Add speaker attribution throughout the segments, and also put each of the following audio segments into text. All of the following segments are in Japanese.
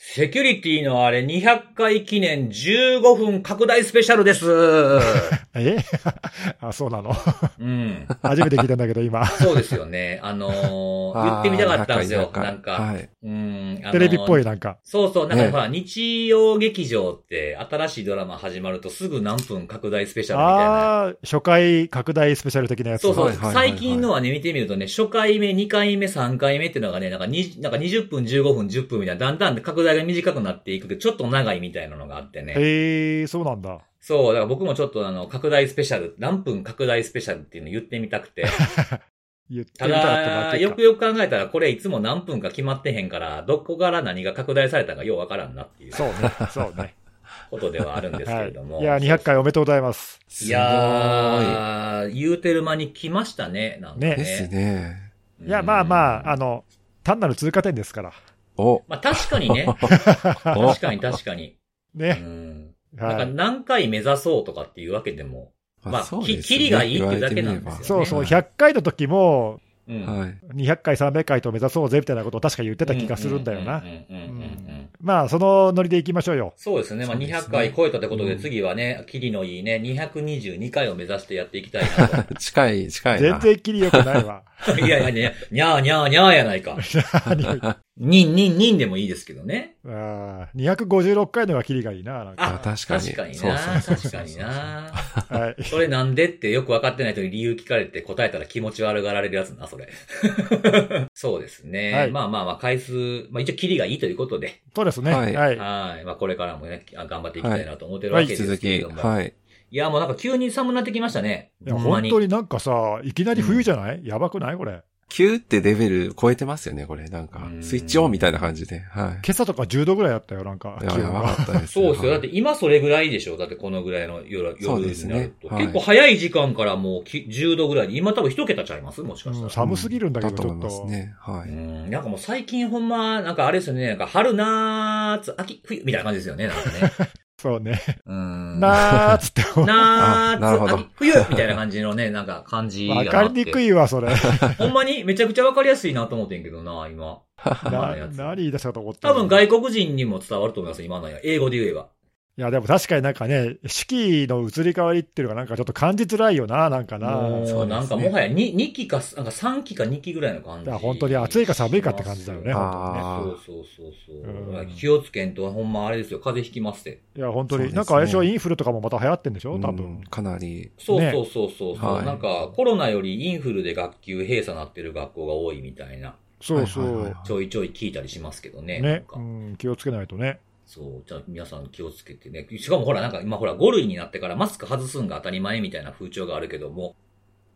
Speaker 1: セキュリティのあれ200回記念15分拡大スペシャルです。
Speaker 2: え？あ、そうなの？
Speaker 1: うん。
Speaker 2: 初めて聞いたんだけど、今。
Speaker 1: そうですよね。あのー 言ってみたかったんですよ。なんか、
Speaker 3: はい。
Speaker 1: うん。あのー
Speaker 2: テレビっぽい、なんか。
Speaker 1: そうそう、なんか
Speaker 3: ね
Speaker 1: ほら、日曜劇場って新しいドラマ始まるとすぐ何分拡大スペシャルみたいな。
Speaker 2: ああ、初回拡大スペシャル的なやつ。
Speaker 1: そうそう、
Speaker 3: はいはいはいはい
Speaker 1: 最近のはね、見てみるとね、初回目、2回目、3回目っていうのがね、なんかになんか20分、15分、10分みたいな、だんだん拡大が短くなっていくけど、ちょっと長いみたいなのがあってね。
Speaker 2: へえ、そうなんだ。
Speaker 1: そう、だから僕もちょっとあの、拡大スペシャル、何分拡大スペシャルっていうの言ってみたくて。
Speaker 2: 言って
Speaker 1: た
Speaker 2: みたら
Speaker 1: よくよく考えたら、これいつも何分か決まってへんから、どこから何が拡大されたかようわからんなっていう
Speaker 2: そうね、そうね。
Speaker 1: ことではあるんですけ
Speaker 2: は
Speaker 1: れども。
Speaker 2: い。いや、200回おめでとうございます。
Speaker 3: すご
Speaker 1: いやー、言うてる間に来ましたね、なんかね。
Speaker 3: い。ですね。
Speaker 2: いや、まあまあ、あ
Speaker 1: の、
Speaker 2: の、単なる通過点ですから。
Speaker 3: お、
Speaker 1: まあ確かにね。
Speaker 3: お
Speaker 1: 確かに確かに。う
Speaker 2: ね。
Speaker 1: ん。なんか
Speaker 2: はい。
Speaker 1: 何回目指そうとかっていうわけでも、まあきキリがいいっていうだけなんですよ
Speaker 3: 言われてみれば
Speaker 2: そうそう、
Speaker 3: はい
Speaker 2: 100回の時も、
Speaker 1: うん。
Speaker 3: はい。
Speaker 2: 200回、300回と目指そうぜみたいなことを確か言ってた気がするんだよな
Speaker 1: う。んうんうんうんうん
Speaker 2: まあ、そのノリでいきましょうよ。
Speaker 1: そうですね。まあ、
Speaker 3: そうですね
Speaker 1: 200回超えたってことで、
Speaker 3: うん
Speaker 1: 次はね、キリのいいね、222回を目指してやっていきたいなと。
Speaker 3: 近い、近いな。
Speaker 2: 全然キリ良くないわ。
Speaker 1: いやいやいや、にゃーにゃーにゃーやないか。にんにんにんでもいいですけどね。
Speaker 2: あー256回のがキリがいいな。なんか
Speaker 3: あ確かに
Speaker 1: 確かにな。確かにな。
Speaker 2: はい。
Speaker 1: それなんでってよく分かってない人に理由聞かれて答えたら気持ち悪がられるやつな、それ。そうですね。
Speaker 2: はい
Speaker 1: まあまあまあ、回数、まあ一応キリがいいということで、
Speaker 2: そうですね。
Speaker 3: は
Speaker 2: はいい。
Speaker 1: はい。まあこれからもね、あ頑張っていきたいなと思ってるわけです
Speaker 3: 引き続き、
Speaker 1: けれども。
Speaker 3: はい。
Speaker 1: いや、もうなんか急に寒くなってきましたね。
Speaker 2: 本当になんかさ、いきなり冬じゃない、やばくない？これ。
Speaker 3: 9ってレベル超えてますよね、これ。なんか
Speaker 1: う、ん
Speaker 3: スイッチオンみたいな感じで。は
Speaker 2: 今朝とか10度ぐらいあったよ、なんか。
Speaker 3: い。いや、ばかったです。
Speaker 1: そうですよ。だ
Speaker 3: はい
Speaker 1: って今それぐらいでしょだってこのぐらいの夜夜
Speaker 3: そうですね
Speaker 1: になると。
Speaker 3: はい
Speaker 1: 結構早い時間からもうき10度ぐらいで、今多分一桁ちゃいます？もしかしたら。
Speaker 2: うん寒すぎるんだけど、
Speaker 3: と
Speaker 2: ちょっと。
Speaker 3: ね。は
Speaker 1: う
Speaker 3: い。
Speaker 1: ん、なんかもう最近ほんま、なんかあれですよね、なんか春、夏、秋、冬みたいな感じですよね、なんかね。
Speaker 2: そうね。
Speaker 1: うん。
Speaker 2: なーっつって。
Speaker 1: 夏、
Speaker 3: あなるほど
Speaker 1: 秋、冬みたいな感じのね、なんか感じ
Speaker 2: わ
Speaker 1: って。
Speaker 2: かりにくいわ、それ。
Speaker 1: ほんまにめちゃくちゃわかりやすいなと思ってんけどな、今。今の
Speaker 2: な
Speaker 1: やつ
Speaker 2: 何言い出したと思った
Speaker 1: 多分外国人にも伝わると思います、今のや。英語で言えば。
Speaker 2: いや、でも確かになんかね、四季の移り変わりっていうのがなんかちょっと感じづらいよな、なんかな。
Speaker 3: そう
Speaker 1: なんかもはや 2, 2期か、なんか3期か2期ぐらいの感じ。
Speaker 2: 本当に暑いか寒いかって感じだよね、
Speaker 3: あ
Speaker 2: 本
Speaker 1: そうそうそうそう。
Speaker 2: うん
Speaker 1: 気をつけんと、ほんまあれですよ、風邪ひきますって。
Speaker 2: 当にね。いや、本当に。
Speaker 3: ね
Speaker 2: なんかあれでしょ、インフルとかもまた流行ってんでしょ多
Speaker 3: うん
Speaker 2: 分。
Speaker 3: かなり。
Speaker 2: ね
Speaker 1: そうそうそうそうそう、
Speaker 3: はい
Speaker 1: なんか、コロナよりインフルで学級閉鎖なってる学校が多いみたいな、
Speaker 2: そうそう。
Speaker 1: ちょいちょい聞いたりしますけどね。
Speaker 2: ね。
Speaker 1: か
Speaker 2: うん、気をつけないとね。
Speaker 1: そう。じゃあ皆さん気をつけてね。しかもほら、なんか今ほら5類になってからマスク外すんが当たり前みたいな風潮があるけども、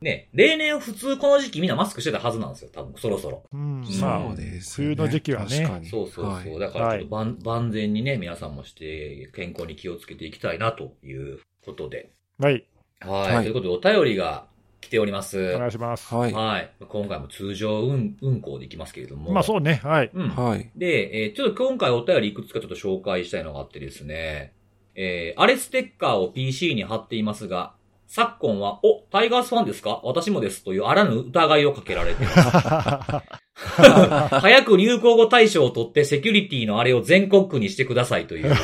Speaker 1: ね、例年普通この時期みんなマスクしてたはずなんですよ、多分、そろそろ。
Speaker 2: うん、
Speaker 1: そう
Speaker 3: ですね。
Speaker 2: 冬の時期はね
Speaker 3: 確かに
Speaker 1: そうそうそう。
Speaker 3: はい
Speaker 1: だからちょっと万,、万全にね、皆さんもして健康に気をつけていきたいなということで。
Speaker 2: はい。
Speaker 1: はい。
Speaker 3: はい
Speaker 1: ということで、お便りが来ております。
Speaker 2: お願いします。
Speaker 3: はい。
Speaker 1: はい。今回も通常運運行でいきますけれども。
Speaker 2: まあそうね、はい。
Speaker 1: うん。
Speaker 3: はい。
Speaker 1: で、えーちょっと今回お便りいくつかちょっと紹介したいのがあってですね、えー、あれステッカーを PC に貼っていますが、昨今は、お、タイガースファンですか？私もですというあらぬ疑いをかけられています。早く流行語大賞を取ってセキュリティのあれを全国区にしてくださいという。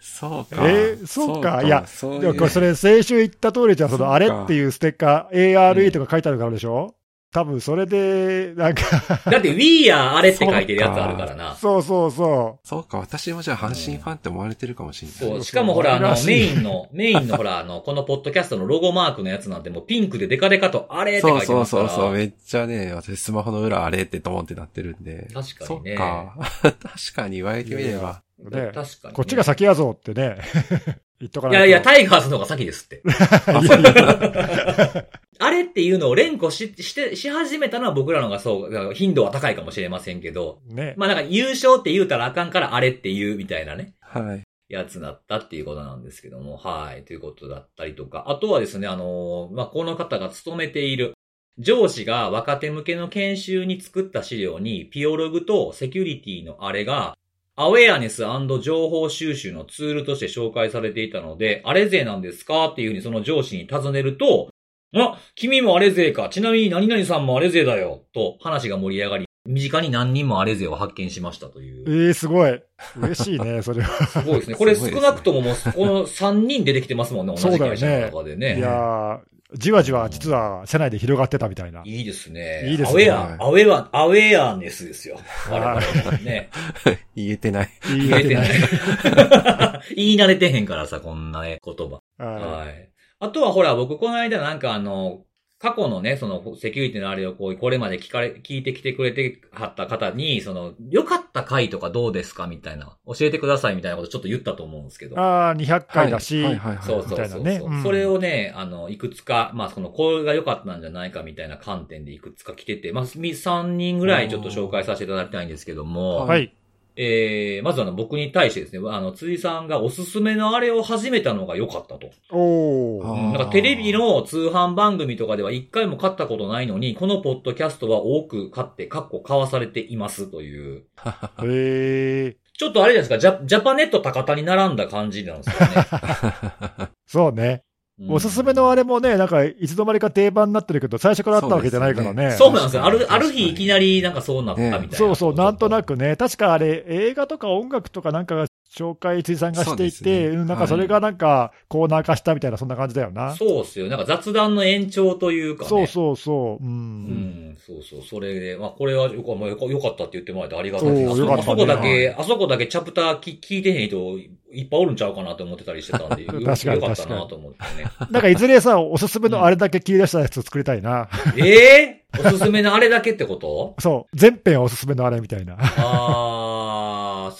Speaker 3: そうか。
Speaker 2: えーそうか。いや
Speaker 3: そういう。
Speaker 2: それ、先週言った通りじゃん、その、あれっていうステッカー、ARE とか書いてあるからでしょ？多分それで、なんか、
Speaker 1: だって We are あれって書いてるやつあるからな。
Speaker 2: そうそうそ
Speaker 3: そうか、私もじゃあ阪神ファンって思われてるかもしれない。
Speaker 1: そう。しかもほら、あのメインの、メインのほら、あの、このポッドキャストのロゴマークのやつなんてもうピンクでデカデカと、あれって書いて
Speaker 3: そう
Speaker 1: ますから。
Speaker 3: そうそうそう、めっちゃね、私スマホの裏あれってドーンってなってるんで。
Speaker 1: 確かにね
Speaker 3: そっか。確かに言われてみれば。
Speaker 2: ね
Speaker 1: 確かに、ね。
Speaker 2: う。こっちが先やぞってね、言っとかないと。
Speaker 1: いやいや、タイガースの方が先ですって。
Speaker 2: いやいや
Speaker 1: あれっていうのを連呼し、して、し始めたのは僕らの方がそう、頻度は高いかもしれませんけど、
Speaker 2: ね。
Speaker 1: まあなんか優勝って言うたらあかんからあれって言うみたいなね。
Speaker 3: はい。
Speaker 1: やつだったっていうことなんですけども、はい、ということだったりとか。あとはですね、あのーまあ、この方が勤めている上司が若手向けの研修に作った資料に、ピオログとセキュリティのあれが、アウェアネス情報収集のツールとして紹介されていたので、あれ勢なんですかっていうふうにその上司に尋ねると、あ、君もあれ勢か。ちなみに何々さんもあれ勢だよ。と話が盛り上がり、身近に何人もアレゼを発見しましたという。
Speaker 2: ええすごい。嬉しいね、それは。
Speaker 1: すごいですね。これ少なくとももう、この3人出てきてますもんね、同じ会社の中でね。
Speaker 2: いやー、じわじわ実は社内で広がってたみたいな。
Speaker 1: いいですね。
Speaker 2: いいですね
Speaker 1: アウェア、アウェア、アウェアネスですよ。我々もね。
Speaker 3: 言えてない。
Speaker 2: 言
Speaker 1: 言えてな
Speaker 2: いい。
Speaker 1: 言い慣れてへんからさ、こんなね言葉。
Speaker 2: は
Speaker 1: はい。あとはほら、僕この間なんかあの、過去のね、そのセキュリティのあれをこう、これまで聞かれ、聞いてきてくれてはった方に、その、良かった回とかどうですかみたいな、教えてくださいみたいなことちょっと言ったと思うんですけど。
Speaker 2: ああ、200回だし、
Speaker 3: はい。はいはい
Speaker 1: そうそうそそう、
Speaker 2: ねう。ん。
Speaker 1: それをね、あの、いくつか、まあ、その、これが良かったんじゃないかみたいな観点でいくつか来てて、まあ、3人ぐらいちょっと紹介させていただきたいんですけども、
Speaker 2: はい。
Speaker 1: えー、まずあの、僕に対してですね、あの、辻さんがおすすめのあれを始めたのが良かったと。
Speaker 2: おー。
Speaker 3: あー
Speaker 1: うんなんかテレビの通販番組とかでは一回も買ったことないのに、このポッドキャストは多く買って、かっこ買わされていますという。
Speaker 2: へえ。
Speaker 1: ちょっとあれじゃないですか、ジャジャパネット高田に並んだ感じなんですよね。
Speaker 2: そうね。
Speaker 1: うん
Speaker 2: おすすめのあれもね、なんか、いつの間にか定番になってるけど、最初からあったわけじゃないからね。
Speaker 1: そうなんですよ。ある、ある日いきなりなんかそうなったみたいな。
Speaker 2: そうそう、なんとな
Speaker 1: く。
Speaker 2: くね、確かあれ、映画とか音楽とかなんかが紹介、辻さんがしていて、
Speaker 3: ね
Speaker 2: うんなんかそれがなんか、コーナー化したみたいな、そんな感じだよな。
Speaker 1: そうっすよ。なんか雑談の延長というかね。
Speaker 2: そうそうそう。う。
Speaker 1: うんん、そうそう、それで、まあ、これはよかまあよかったって言ってもらえてありがたいですあそこだけ、あそこだけチャプターき聞いてへん人いっぱいおるんちゃうかなと思ってたりしてたんで、よ
Speaker 2: 確かに
Speaker 1: よかったなと思ってね。
Speaker 2: なんかいずれさ、おすすめのあれだけ切り出したやつ作りたいな。
Speaker 1: ええおすすめのあれだけってこと？
Speaker 2: そう、全編おすすめのあれみたいな。
Speaker 1: ああ、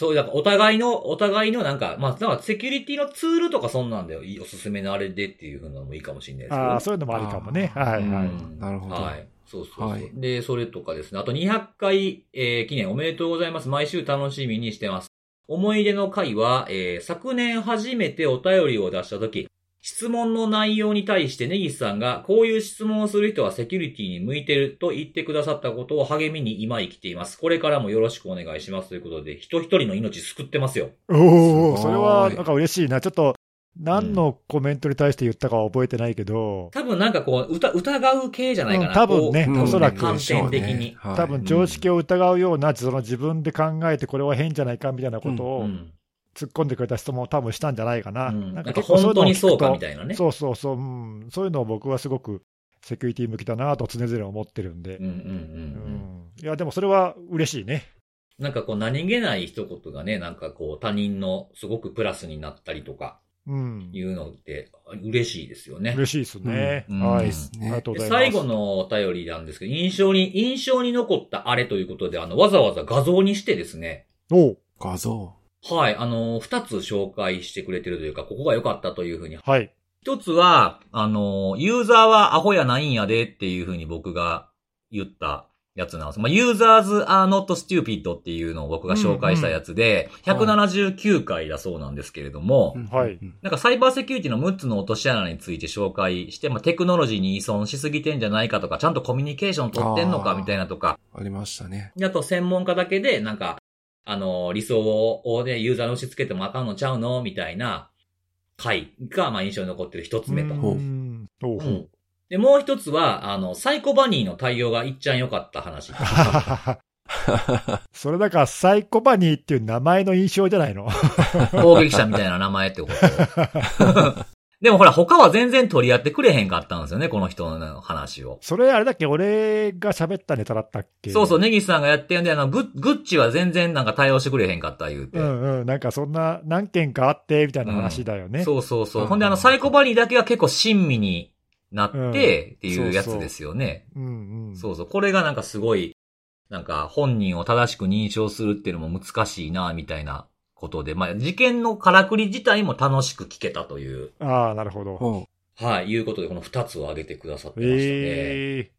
Speaker 1: そう、だからお互いの、お互いのなんか、まあ、だからセキュリティのツールとかそんなんだよ。いいおすすめのあれでっていうのもいいかもしれないですけど。
Speaker 2: ああ、そういうのもありかもね。はいはい。
Speaker 1: うん
Speaker 3: なるほど
Speaker 1: はい。そうそうそう。
Speaker 3: はい
Speaker 1: で、それとかですね。あと200回、えー記念おめでとうございます。毎週楽しみにしてます。思い出の回は、えー昨年初めてお便りを出したとき、質問の内容に対して根岸さんが、こういう質問をする人はセキュリティに向いてると言ってくださったことを励みに今生きています。これからもよろしくお願いしますということで、人一人の命救ってますよ。
Speaker 2: おお、
Speaker 3: い
Speaker 2: それはなんか嬉しいな。ちょっと、何のコメントに対して言ったかは覚えてないけど、
Speaker 1: 多分なんかこう、疑疑う系じゃないかな。
Speaker 2: うん多分ねおそらく
Speaker 1: 観点的に。
Speaker 3: はい
Speaker 2: 多分常識を疑うような、その自分で考えてこれは変じゃないかみたいなこと
Speaker 1: う
Speaker 2: を
Speaker 1: ん。
Speaker 2: 突っ込んでくれた質問を多分したんじゃないかな。
Speaker 1: うんなんか
Speaker 2: 結構
Speaker 1: 本当にそうか
Speaker 2: のを聞くと
Speaker 1: みたいなね。
Speaker 2: そうそうそう、うん、そういうのを僕はすごくセキュリティ向きだなと常々思ってるんで
Speaker 1: うん、うんうん
Speaker 2: う
Speaker 1: うん。
Speaker 2: んいや、でもそれは嬉しいね。
Speaker 1: なんかこう何気ない一言がね、なんかこう他人のすごくプラスになったりとか
Speaker 2: うん、
Speaker 1: いうのって嬉しいですよね。
Speaker 2: 嬉しいですね。
Speaker 1: うん
Speaker 2: はい、
Speaker 1: うん
Speaker 2: ありがとうご
Speaker 1: で
Speaker 2: ざいます。
Speaker 1: 最後のお便りなんですけど、印象に、印象に残ったあれということで、あの、わざわざ画像にしてですね、
Speaker 2: おう
Speaker 3: 画像。
Speaker 1: はい、あの、二つ紹介してくれてるというか、ここが良かったというふうに。
Speaker 2: はい。
Speaker 1: 一つは、あの、ユーザーはアホやないんやでっていうふうに僕が言ったやつなんです。まあ、users are not stupid っていうのを僕が紹介したやつで、
Speaker 3: うんうん
Speaker 1: 179回だそうなんですけれども、
Speaker 2: はい
Speaker 3: うん
Speaker 1: なんかサイバーセキュリティの6つの落とし穴について紹介して、まあ、テクノロジーに依存しすぎてんじゃないかとか、ちゃんとコミュニケーション取ってんのか
Speaker 3: あー
Speaker 1: みたいなとか、
Speaker 3: ありましたね。
Speaker 1: であと専門家だけで、なんか、あの、理想をね、ユーザーに押し付けてもあかんのちゃうの？みたいな回が、まあ、印象に残ってる一つ目と。
Speaker 3: ほう
Speaker 2: うん
Speaker 1: で、もう一つは、あの、サイコバニーの対応がいっちゃん良かった話。
Speaker 2: う それだから、サイコバニーっていう名前の印象じゃないの？
Speaker 1: 攻撃者みたいな名前ってこと。でもほら、他は全然取り合ってくれへんかったんですよね、この人の話を。
Speaker 2: それあれだっけ俺が喋ったネタだったっけ？
Speaker 1: そうそう、ネギスさんがやってるんで、あの、グッ、グッチは全然なんか対応してくれへんかった言うて。
Speaker 2: うんうん。なんかそんな何件かあって、みたいな話だよね。
Speaker 1: そうそうそう。
Speaker 3: うん
Speaker 1: ほんで、あの、サイコバニーだけは結構親身になって、
Speaker 2: うん
Speaker 1: っていうやつですよね。
Speaker 2: うんうん。
Speaker 1: そうそう。これがなんかすごい、なんか本人を正しく認証するっていうのも難しいな、みたいなことで、まあ、事件のからくり自体も楽しく聞けたという、
Speaker 2: ああ、なるほど。
Speaker 3: ほ
Speaker 1: はい、いうことで、この二つを挙げてくださってましたね。
Speaker 2: ええ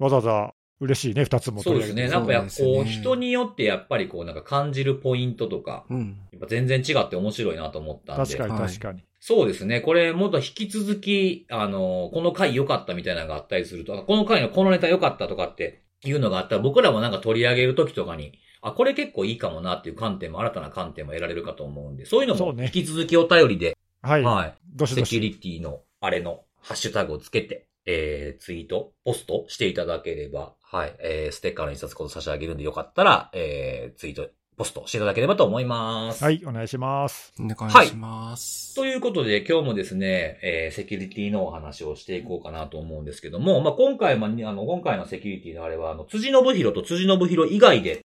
Speaker 2: わざわざ嬉しいね、二つも
Speaker 1: そうですね。なんかやっぱこう、人によってやっぱりこう、なんか感じるポイントとか、
Speaker 3: う。うん。
Speaker 1: やっぱ全然違って面白いなと思ったんで。
Speaker 2: 確かに
Speaker 3: はい
Speaker 2: 確かに。
Speaker 1: そうですね。これ、もっと引き続き、あの、この回良かったみたいなのがあったりすると、あこの回のこのネタ良かったとかっていうのがあったら、僕らもなんか取り上げるときとかに、あ、これ結構いいかもなっていう観点も、新たな観点も得られるかと思うんで、そういうのも引き続きお便りで、
Speaker 2: はい。
Speaker 1: はい。
Speaker 2: どしどし。
Speaker 1: セキュリティのあれのハッシュタグをつけて、えー、ツイート、ポストしていただければ、はい、えー、ステッカーの印刷コード差し上げるんでよかったら、えー、ツイート、ポストしていただければと思います。
Speaker 2: はい、お願いします。
Speaker 3: お願いします。
Speaker 1: ということで、今日もですね、えー、セキュリティのお話をしていこうかなと思うんですけども、まあ、今回も、あの、今回のセキュリティのあれは、あの、辻信弘と辻信弘以外で、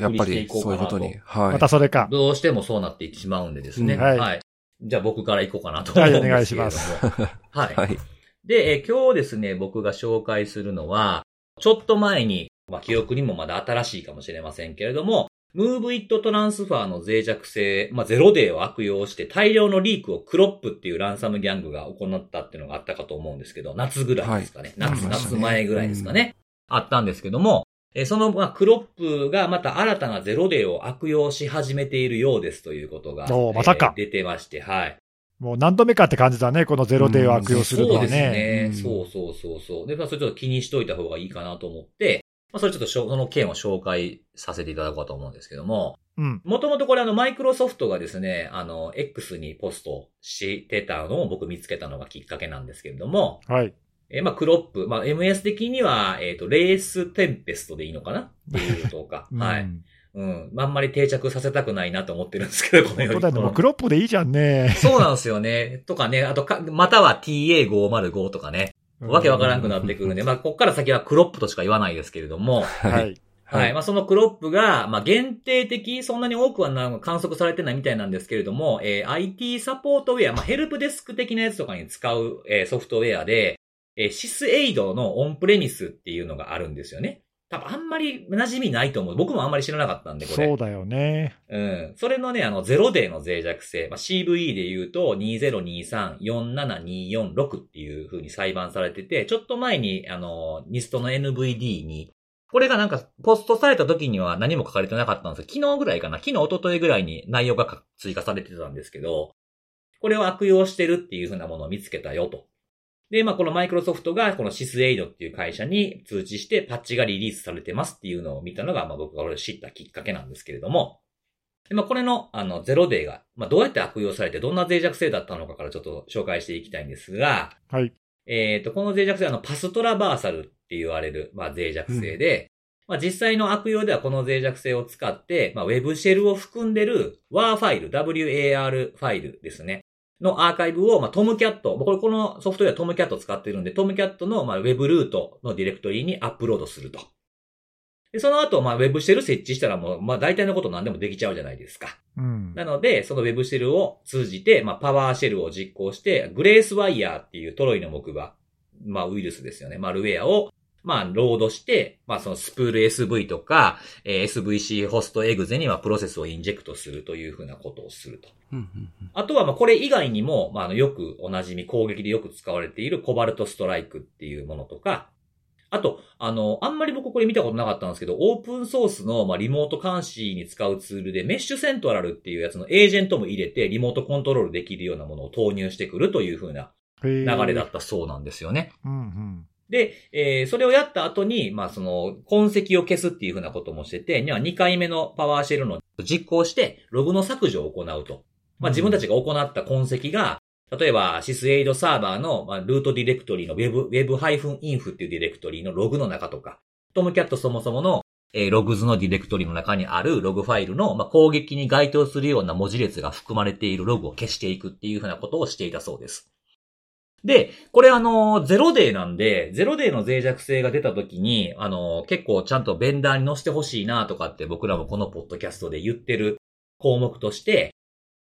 Speaker 3: やっぱ
Speaker 1: 送りしてい
Speaker 3: り、
Speaker 1: こうかなと。
Speaker 3: そういうことに。はい。
Speaker 2: またそれか。
Speaker 1: どうしてもそうなっていってしまうんでですね。
Speaker 3: うん
Speaker 1: はい。じゃあ僕から行こうかなと思うんです。
Speaker 2: はいお願いします
Speaker 1: はい。
Speaker 3: はい。
Speaker 1: で、えー今日ですね、僕が紹介するのは、ちょっと前に、まあ、記憶にもまだ新しいかもしれませんけれども、Move It Transfer の脆弱性、まあ、ゼロデーを悪用して大量のリークをクロップっていうランサムギャングが行ったっていうのがあったかと思うんですけど、夏ぐらいですかね。
Speaker 3: はい
Speaker 1: 夏、夏前ぐらいですかね。あったんですけども、えーその、まあ、クロップがまた新たなゼロデーを悪用し始めているようですということが、
Speaker 2: おーまたか
Speaker 1: えー出てまして、はい。
Speaker 2: もう何度目かって感じだね、このゼロデーを悪用するのは
Speaker 1: そうです
Speaker 2: ね。
Speaker 1: ね。
Speaker 3: うん
Speaker 1: そうそうそうそう。で、まあ、それちょっと気にしといた方がいいかなと思って、まあ、それちょっとその件を紹介させていただこうと思うんですけども、
Speaker 2: うん。
Speaker 1: もともとこれあの、マイクロソフトがですね、あの、X にポストしてたのを僕見つけたのがきっかけなんですけれども、
Speaker 2: はい。
Speaker 1: えーまあ、クロップ、まあ、MS 的には、えっ、と、レーステンペストでいいのかな？っていうとか、はい。
Speaker 2: うん
Speaker 1: ああんまり定着させたくないなと思ってるんですけど、このように。
Speaker 2: そうだもうクロップでいいじゃんね。
Speaker 1: そうなんですよね。とかね、あとか、または TA505 とかね。わけわからなくなってくるんで、まあ、こっから先はクロップとしか言わないですけれども、
Speaker 2: は
Speaker 3: はい。
Speaker 2: い。
Speaker 1: はい。まあ、そのクロップが、まあ、限定的、そんなに多くはな観測されてないみたいなんですけれども、えー IT サポートウェア、まあ、ヘルプデスク的なやつとかに使う、えーソフトウェアで、えーシスエイドのオンプレミスっていうのがあるんですよね。多分あんまり馴染みないと思う。僕もあんまり知らなかったんで、これ。
Speaker 2: そうだよね。
Speaker 1: うん。それのね、あの、ゼロデーの脆弱性、まあ、CVE で言うと、2023-47246っていう風に裁判されてて、ちょっと前に、あの、ニストの NVD に、これがなんか、ポストされた時には何も書かれてなかったんですけど、昨日ぐらいかな昨日、一昨日ぐらいに内容がか追加されてたんですけど、これを悪用してるっていう風なものを見つけたよと。で、まあ、このマイクロソフトがこのシスエイドっていう会社に通知してパッチがリリースされてますっていうのを見たのが、まあ、僕がこれを知ったきっかけなんですけれども、でまあ、これの、あの、ゼロデーが、まあ、どうやって悪用されて、どんな脆弱性だったのかからちょっと紹介していきたいんですが、
Speaker 2: はい。
Speaker 1: えっ、と、この脆弱性は、あの、パストラバーサルって言われる、まあ、脆弱性で、まあ、実際の悪用ではこの脆弱性を使って、まあ、Web シェルを含んでる WAR ファイル、WAR ファイルですね。のアーカイブを、まあ、トムキャット、これこのソフトウェアトムキャットを使ってるんで、トムキャットの、まあ、Web ルートのディレクトリにアップロードすると。で、その後、まあ、Web シェル設置したらもう、まあ、大体のこと何でもできちゃうじゃないですか。
Speaker 2: うん。
Speaker 1: なので、その Web シェルを通じて、まあ、 PowerShell を実行して、 GraceWire っていうトロイの木馬、まあ、ウイルスですよね。マルウェアを、まあ、ロードして、まあ、そのスプール SV とか、えー SVC ホストエグゼにはプロセスを inject するというふうなことをすると。
Speaker 3: うんうんうん
Speaker 1: あとは、まあ、これ以外にも、まあ、あの、よくおなじみ、攻撃でよく使われている Cobalt Strike っていうものとか、あと、あの、あんまり僕これ見たことなかったんですけど、オープンソースの、まあ、リモート監視に使うツールで、メッシュセントラルっていうやつのエージェントも入れて、リモートコントロールできるようなものを投入してくるという風な
Speaker 2: 流
Speaker 1: 流れだったそうなんですよね。
Speaker 2: うんうん。
Speaker 1: で、えーそれをやった後に、まあ、その、痕跡を消すっていう風なこともしてて、には2回目のパワーシェルの実行して、ログの削除を行うと。まあ、自分たちが行った痕跡が、例えば、シスエイドサーバーの、まあ、ルートディレクトリの web、web-inf っていうディレクトリのログの中とか、トムキャットそもそもの、えーログズのディレクトリの中にあるログファイルの、まあ、攻撃に該当するような文字列が含まれているログを消していくっていうふうなことをしていたそうです。で、これあの、ゼロデーなんで、ゼロデーの脆弱性が出た時に、あの、結構ちゃんとベンダーに載せてほしいなとかって僕らもこのポッドキャストで言ってる項目として、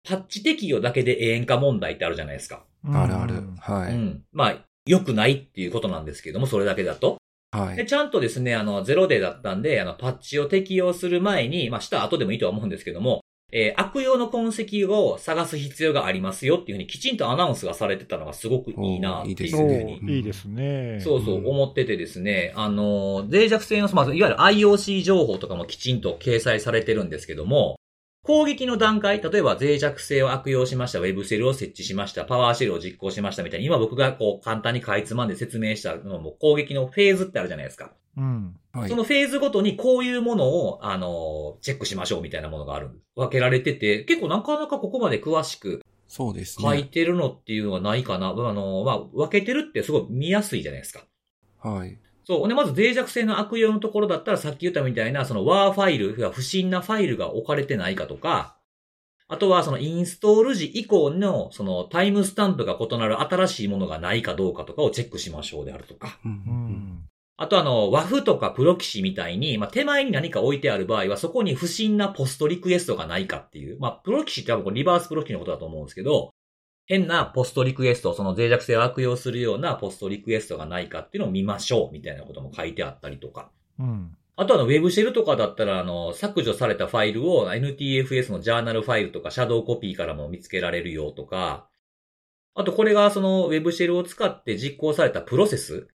Speaker 1: パッチ適用だけで永遠化問題ってあるじゃないですか。
Speaker 3: あるある
Speaker 2: うん。
Speaker 3: はい。
Speaker 1: うん。まあ、良くないっていうことなんですけども、それだけだと。で、
Speaker 3: はい。
Speaker 1: ちゃんとですね、あの、ゼロデーだったんで、あの、パッチを適用する前に、まあ、した後でもいいとは思うんですけども、えー悪用の痕跡を探す必要がありますよっていうふうにきちんとアナウンスがされてたのがすごくいいなっていうふうに。
Speaker 2: いいですね。
Speaker 1: そうそう
Speaker 3: うん
Speaker 1: 思っててですね、あの、脆弱性の、まあ、いわゆる IOC 情報とかもきちんと掲載されてるんですけども、攻撃の段階、例えば脆弱性を悪用しました、ウェブシェルを設置しました、パワーシェルを実行しましたみたいに、今僕がこう簡単にかいつまんで説明したのも攻撃のフェーズってあるじゃないですか。
Speaker 2: うん。
Speaker 3: はい
Speaker 1: そ。のフェーズごとにこういうものを、あの、チェックしましょうみたいなものがある。分けられてて、結構なかなかここまで詳しく
Speaker 3: そうです
Speaker 1: 書い
Speaker 3: ね。
Speaker 1: てるのっていうのはないかな。あの、まあ、分けてるってすごい見やすいじゃないですか。
Speaker 3: はい。
Speaker 1: そう。で、まず脆弱性の悪用のところだったら、さっき言ったみたいな、その WAR ファイルが不審なファイルが置かれてないかとか、あとはそのインストール時以降のそのタイムスタンプが異なる新しいものがないかどうかとかをチェックしましょうであるとか。
Speaker 3: うん。
Speaker 1: あとあの、和風とかプロキシみたいに、まあ、手前に何か置いてある場合は、そこに不審なポストリクエストがないかっていう。まあ、プロキシって多分リバースプロキシのことだと思うんですけど、変なポストリクエスト、その脆弱性を悪用するようなポストリクエストがないかっていうのを見ましょう、みたいなことも書いてあったりとか。
Speaker 2: うん。
Speaker 1: あとあの、ウェブシェルとかだったら、あの、削除されたファイルを NTFS のジャーナルファイルとか、シャドウコピーからも見つけられるよとか、あとこれがそのウェブシェルを使って実行されたプロセス。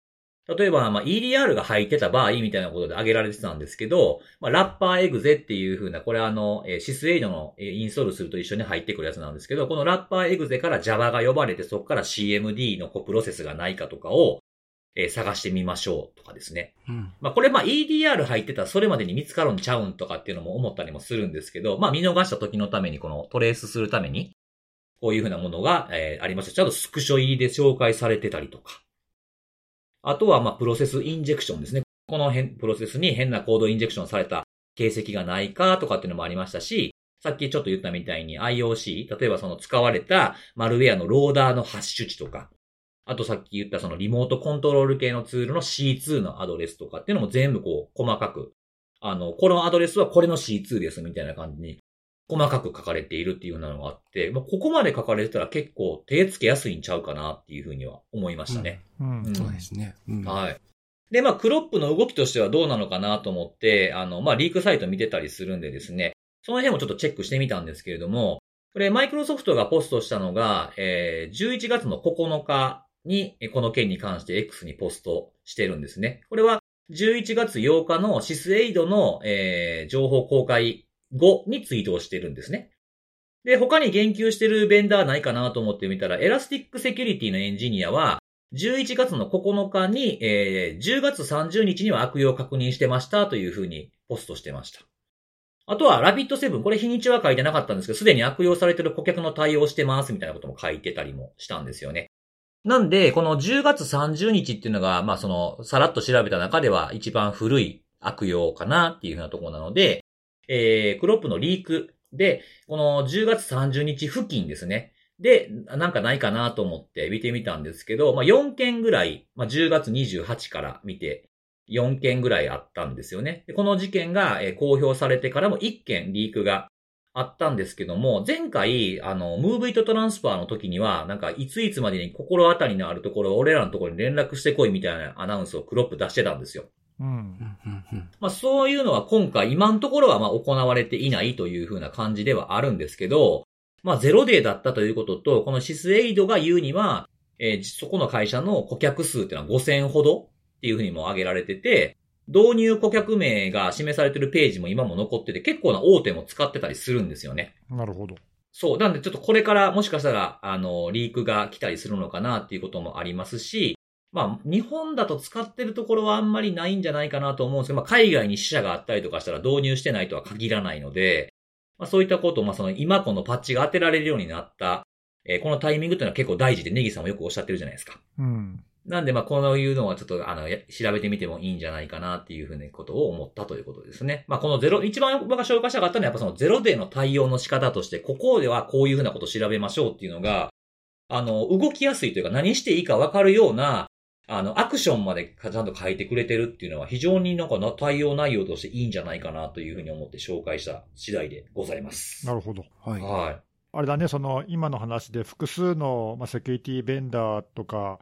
Speaker 1: 例えば、まあ、EDR が入ってた場合みたいなことで挙げられてたんですけど、まあ、ラッパーエグゼっていう風な、これあの、えーシスエイドのえーインストールすると一緒に入ってくるやつなんですけど、このラッパーエグゼから Java が呼ばれて、そこから CMD のプロセスがないかとかを、えー探してみましょうとかですね。
Speaker 3: うん。
Speaker 1: まあこれまあ EDR 入ってたらそれまでに見つかるんちゃうんとかっていうのも思ったりもするんですけど、まあ見逃した時のためにこのトレースするために、こういうふうなものが、えーありました。ちゃんとスクショ入りで紹介されてたりとか。あとはまあプロセスインジェクションですね。この変プロセスに変なコードインジェクションされた形跡がないかとかっていうのもありましたし、さっきちょっと言ったみたいに IOC、例えばその使われたマルウェアのローダーのハッシュ値とか、あとさっき言ったそのリモートコントロール系のツールの C2 のアドレスとかっていうのも全部こう細かく、あの、このアドレスはこれの C2 ですみたいな感じに細かく書かれているっていうのがあって、まあ、ここまで書かれてたら結構手つけやすいんちゃうかなっていうふうには思いましたね。
Speaker 2: うん。
Speaker 1: うん
Speaker 3: そうですね。うん。
Speaker 1: はい。で、まあ、クロップの動きとしてはどうなのかなと思って、あの、まあ、リークサイト見てたりするんでですね、その辺もちょっとチェックしてみたんですけれども、これ、マイクロソフトがポストしたのが、えー、11月の9日に、えこの件に関して X にポストしてるんですね。これは、11月8日のシスエイドの、えー、情報公開後にツイートをしてるんですね。で、他に言及してるベンダーないかなと思ってみたら、 Elastic Security のエンジニアは、11月の9日に、えー10月30日には悪用を確認してましたというふうにポストしてました。あとは、 Rapid7、これ日にちは書いてなかったんですけど、すでに悪用されてる顧客の対応してますみたいなことも書いてたりもしたんですよね。なんで、この10月30日っていうのが、まあその、さらっと調べた中では一番古い悪用かなっていうふうなところなので、えー、クロップのリークで、この10月30日付近ですね。で、なんかないかなと思って見てみたんですけど、まあ、4件ぐらい、まあ、10月28から見て、4件ぐらいあったんですよね。この事件が、公表されてからも1件リークがあったんですけども、前回、あの、ムーブイトトランスファーの時には、なんか、いついつまでに心当たりのあるところ、俺らのところに連絡してこいみたいなアナウンスをクロップ出してたんですよ。まあそういうのは今回、今のところはまあ行われていないというふうな感じではあるんですけど、まあゼロデーだったということと、このシスエイドが言うには、えーそこの会社の顧客数っていうのは5000ほどっていうふうにも挙げられてて、導入顧客名が示されてるページも今も残ってて、結構な大手も使ってたりするんですよね。
Speaker 2: なるほど。
Speaker 1: そう。なんでちょっとこれからもしかしたら、あの、リークが来たりするのかなっていうこともありますし、まあ、日本だと使ってるところはあんまりないんじゃないかなと思うんですけど、まあ、海外に支社があったりとかしたら導入してないとは限らないので、まあ、そういったことを、まあ、その今このパッチが当てられるようになった、えーこのタイミングっていうのは結構大事で、ネギさんもよくおっしゃってるじゃないですか。
Speaker 2: うん。
Speaker 1: なんで、まあ、こういうのはちょっと、あの、や調べてみてもいいんじゃないかなっていうふうなことを思ったということですね。まあ、このゼロ、一番僕が紹介したかったのは、やっぱそのゼロデーの対応の仕方として、ここではこういうふうなことを調べましょうっていうのが、あの、動きやすいというか、何していいかわかるような、あの、アクションまでちゃんと書いてくれてるっていうのは、非常になんかな対応内容としていいんじゃないかなというふうに思って紹介した次第でございます。
Speaker 2: なるほど。
Speaker 3: はい。
Speaker 1: はい。
Speaker 2: あれだね、その今の話で複数の、まあ、セキュリティベンダーとか、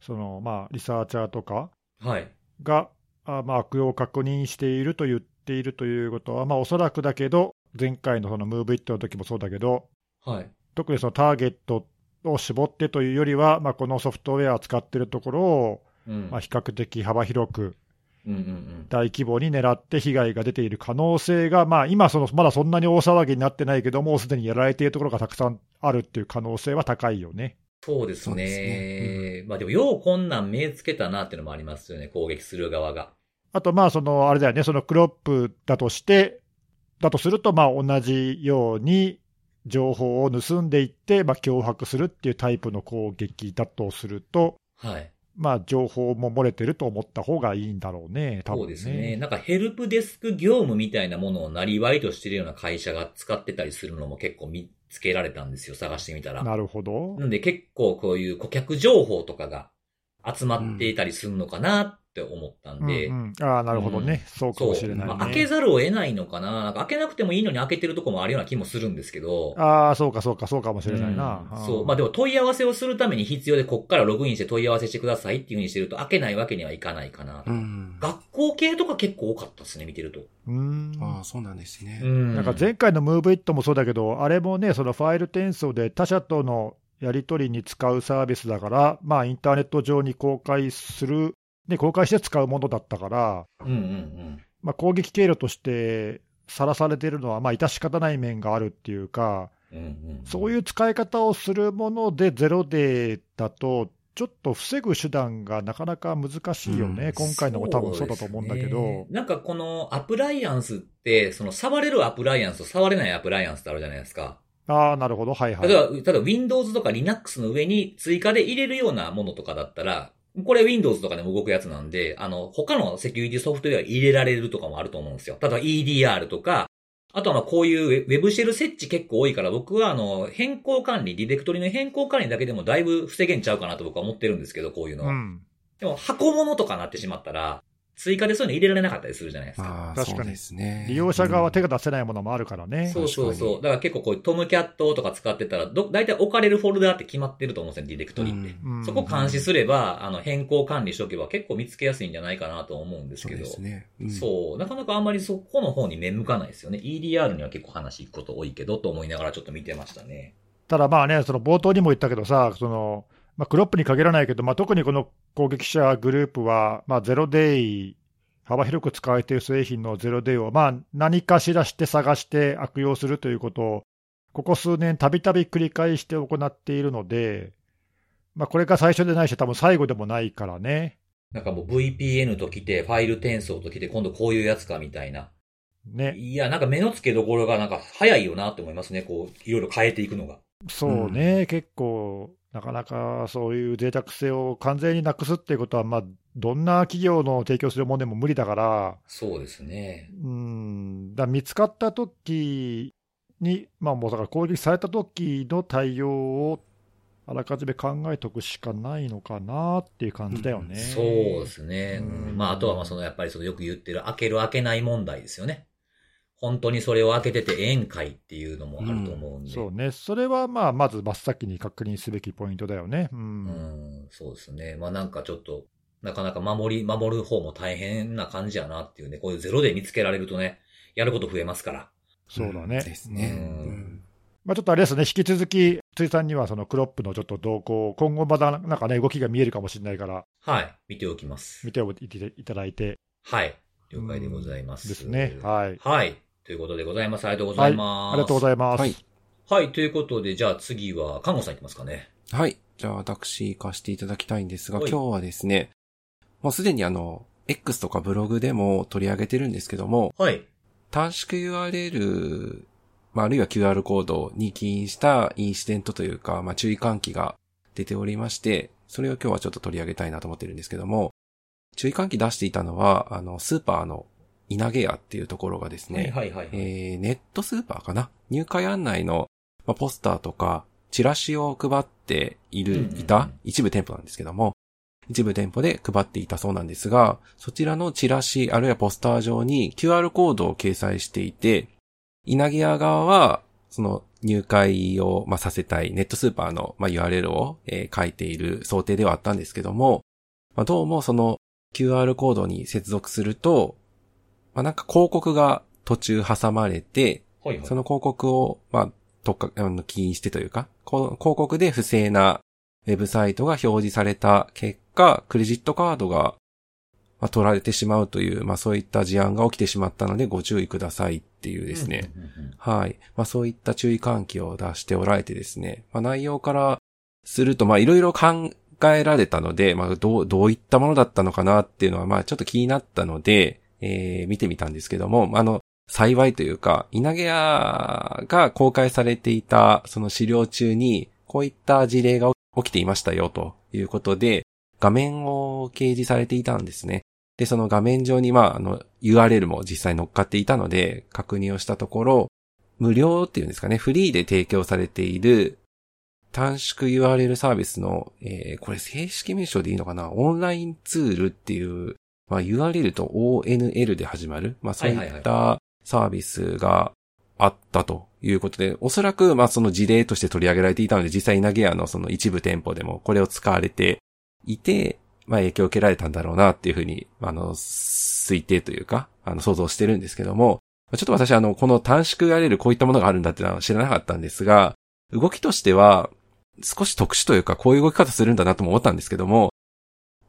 Speaker 2: そのまあリサーチャーとか
Speaker 1: はい。
Speaker 2: が、あまあ、悪用を確認していると言っているということは、まあ、おそらくだけど、前回のそのムーブイットの時もそうだけど、
Speaker 1: はい。
Speaker 2: 特にそのターゲットを絞ってというよりは、まあ、このソフトウェアを使っているところを、
Speaker 1: うん。
Speaker 2: まあ、比較的幅広く、
Speaker 1: うんうんうん。
Speaker 2: 大規模に狙って被害が出ている可能性が、まあ、今その、まだそんなに大騒ぎになってないけども、すでにやられているところがたくさんあるっていう可能性は高いよね。
Speaker 1: そうです
Speaker 3: そうです
Speaker 1: ね。まあでも、ようこんなん目つけたなっていうのもありますよね、攻撃する側が。
Speaker 2: あと、まあ、その、あれだよね、そのクロップだとして、だとすると、まあ、同じように、情報を盗んでいって、まあ、脅迫するっていうタイプの攻撃だとすると、
Speaker 1: はい。
Speaker 2: まあ、情報も漏れてると思った方がいいんだろうね、多分
Speaker 1: そうですね。。なんかヘルプデスク業務みたいなものをなりわいとしてるような会社が使ってたりするのも結構見つけられたんですよ、探してみたら。
Speaker 2: なるほど。
Speaker 1: なんで結構こういう顧客情報とかが集まっていたりするのかなって思ったんで、
Speaker 2: うんうん、ああ、なるほどね、そうか
Speaker 1: そう
Speaker 2: もしれない、ね。
Speaker 1: まあ開けざるを得ないのかななんか開けなくてもいいのに開けてるとこもあるような気もするんですけど。
Speaker 2: ああ、そうか、そうか、そうかもしれないな。
Speaker 1: うんそう。まあでも問い合わせをするために必要で、こっからログインして問い合わせしてくださいっていう風にしてると開けないわけにはいかないかな。
Speaker 3: うん。
Speaker 1: 学校系とか結構多かったですね、見てると。
Speaker 2: うーん。
Speaker 3: ああ、そうなんですね。
Speaker 1: ん
Speaker 2: なんか前回のムーブイットもそうだけど、あれもね、そのファイル転送で他社とのやり取りに使うサービスだから、まあ、インターネット上に公開する、ね、公開して使うものだったから、
Speaker 1: うんうんうん。
Speaker 2: まあ、攻撃経路としてさらされているのは、まあ、致し方ない面があるっていうか、
Speaker 1: うんうん、
Speaker 2: そういう使い方をするものでゼロデーだと、ちょっと防ぐ手段がなかなか難しいよね、
Speaker 3: うん
Speaker 2: 今回のも多分そうだと思うんだけど
Speaker 1: ね、なんかこのアプライアンスって、その触れるアプライアンスと触れないアプライアンスってあるじゃないですか。
Speaker 2: ああ、なるほど、はいはい。
Speaker 1: 例えば、例えば Windows とか Linux の上に追加で入れるようなものとかだったら、これ Windows とかでも動くやつなんで、あの、他のセキュリティソフトウェア入れられるとかもあると思うんですよ。例えば EDR とか、あとはまあこういうウェブシェル設置結構多いから僕はあの、変更管理、ディレクトリの変更管理だけでもだいぶ防げんちゃうかなと僕は思ってるんですけど、こういうのは。
Speaker 2: うん、
Speaker 1: でも箱物とかなってしまったら、追加でそういうの入れられなかったりするじゃないですか。
Speaker 2: 確かに
Speaker 3: そうですね。
Speaker 2: 利用者側は手
Speaker 3: が、
Speaker 2: が出せないものもあるからね。
Speaker 1: そうそう
Speaker 3: 確かに
Speaker 1: そう。だから結構こういうトムキャットとか使ってたら、ど、大体置かれるフォルダって決まってると思うんですよ、ディレクトリって。
Speaker 2: うん
Speaker 1: そこ監視すれば、あの、変更管理しておけば結構見つけやすいんじゃないかなと思うんです
Speaker 3: そう
Speaker 1: けど。
Speaker 3: ですね。うん
Speaker 1: そう。なかなかあんまりそこの方に目向かないですよね。EDR には結構話行くこと多いけど、と思いながらちょっと見てましたね。
Speaker 2: ただまあね、その冒頭にも言ったけどさ、そのまあ、クロップに限らないけど、まあ、特にこの攻撃者グループは、まあ、ゼロデイ、幅広く使われている製品のゼロデイを、まあ、何かしらして探して悪用するということを、ここ数年、たびたび繰り返して行っているので、まあ、これが最初でないし、多分最後でもないからね。
Speaker 1: なんかもう VPN と来て、ファイル転送と来て、今度こういうやつかみたいな。
Speaker 2: ね。
Speaker 1: いや、なんか目の付けどころがなんか早いよなって思いますね。こう、いろいろ変えていくのが。
Speaker 2: そうね、結構、なかなかそういう脆弱性を完全になくすっていうことは、まあ、どんな企業の提供するものでも無理だから、
Speaker 1: そうですね。
Speaker 2: うん、だ見つかった時に、まあもうだから攻撃された時の対応をあらかじめ考えておくしかないのかなっていう感じだよね。
Speaker 1: そうですね。うん
Speaker 2: うん
Speaker 1: まあ、あとはまあ、その、やっぱりそのよく言ってる開ける開けない問題ですよね。本当にそれを開けててええんかいっていうのもあると思うんで。
Speaker 2: そうね、それはまあまず真っ先に確認すべきポイントだよね。うん
Speaker 1: うん、そうですね。まあなんかちょっと、なかなか守り、守る方も大変な感じやなっていうね。こういうゼロで見つけられるとね、やること増えますから。
Speaker 2: そうだね。
Speaker 3: ですね。
Speaker 1: うん
Speaker 3: うん
Speaker 2: まあ、ちょっとあれですね、引き続き、辻さんにはそのクロップのちょっと動向、今後まだなんかね、動きが見えるかもしれないから、
Speaker 1: はい。見ておきます
Speaker 2: 見。ておいていただいて
Speaker 1: はい。了解でございます。
Speaker 2: ですね。はい。
Speaker 1: はい。ということでございます。ありがとうございます。
Speaker 2: ありがとうございます。
Speaker 3: はい。
Speaker 1: はい。ということで、じゃあ次は、看護さんいきますかね。
Speaker 3: はい。じゃあ私行かせていただきたいんですが、
Speaker 1: はい
Speaker 3: 今日はですね、もうすでにあの、X とかブログでも取り上げてるんですけども、
Speaker 1: はい。
Speaker 3: 短縮 URL、まあ、あるいは QR コードに起因したインシデントというか、まあ、注意喚起が出ておりまして、それを今日はちょっと取り上げたいなと思ってるんですけども、注意喚起出していたのは、あの、スーパーの稲毛屋っていうところがですね、
Speaker 1: はいはいはい。
Speaker 3: えーネットスーパーかな？入会案内の、まあ、ポスターとか、チラシを配っている、いた一部店舗なんですけども、一部店舗で配っていたそうなんですが、そちらのチラシ、あるいはポスター上に QR コードを掲載していて、稲毛屋側は、その入会を、まあ、させたいネットスーパーの、まあ、URL を、えー書いている想定ではあったんですけども、まあ、どうもその QR コードに接続すると、まあ、なんか広告が途中挟まれて、
Speaker 1: はいはい。
Speaker 3: その広告を、まあ、特化、あの、起因してというか、この広告で不正なウェブサイトが表示された結果、クレジットカードが、まあ、取られてしまうという、まあ、そういった事案が起きてしまったのでご注意くださいっていうですね。はい。まあ、そういった注意喚起を出しておられてですね。まあ、内容からすると、まあ、いろいろ考えられたので、まあ、どう、どういったものだったのかなっていうのは、まあ、ちょっと気になったので、えー、見てみたんですけども、あの、幸いというか、稲毛屋が公開されていたその資料中に、こういった事例が起きていましたよということで、画面を掲示されていたんですね。で、その画面上に、まあ、あの、URL も実際乗っかっていたので、確認をしたところ、無料っていうんですかね、フリーで提供されている短縮 URL サービスの、えー、これ正式名称でいいのかなオンラインツールっていう、まあ、URL と ONL で始まる、まあ、そういったサービスがあったということで、おそらく、まあ、その事例として取り上げられていたので、実際稲毛屋のその一部店舗でもこれを使われていて、まあ、影響を受けられたんだろうなっていうふうに、あの、推定というか、あの、想像してるんですけども、ちょっと私あの、この短縮 URL こういったものがあるんだっていうのは知らなかったんですが、動きとしては、少し特殊というか、こういう動き方するんだなとも思ったんですけども、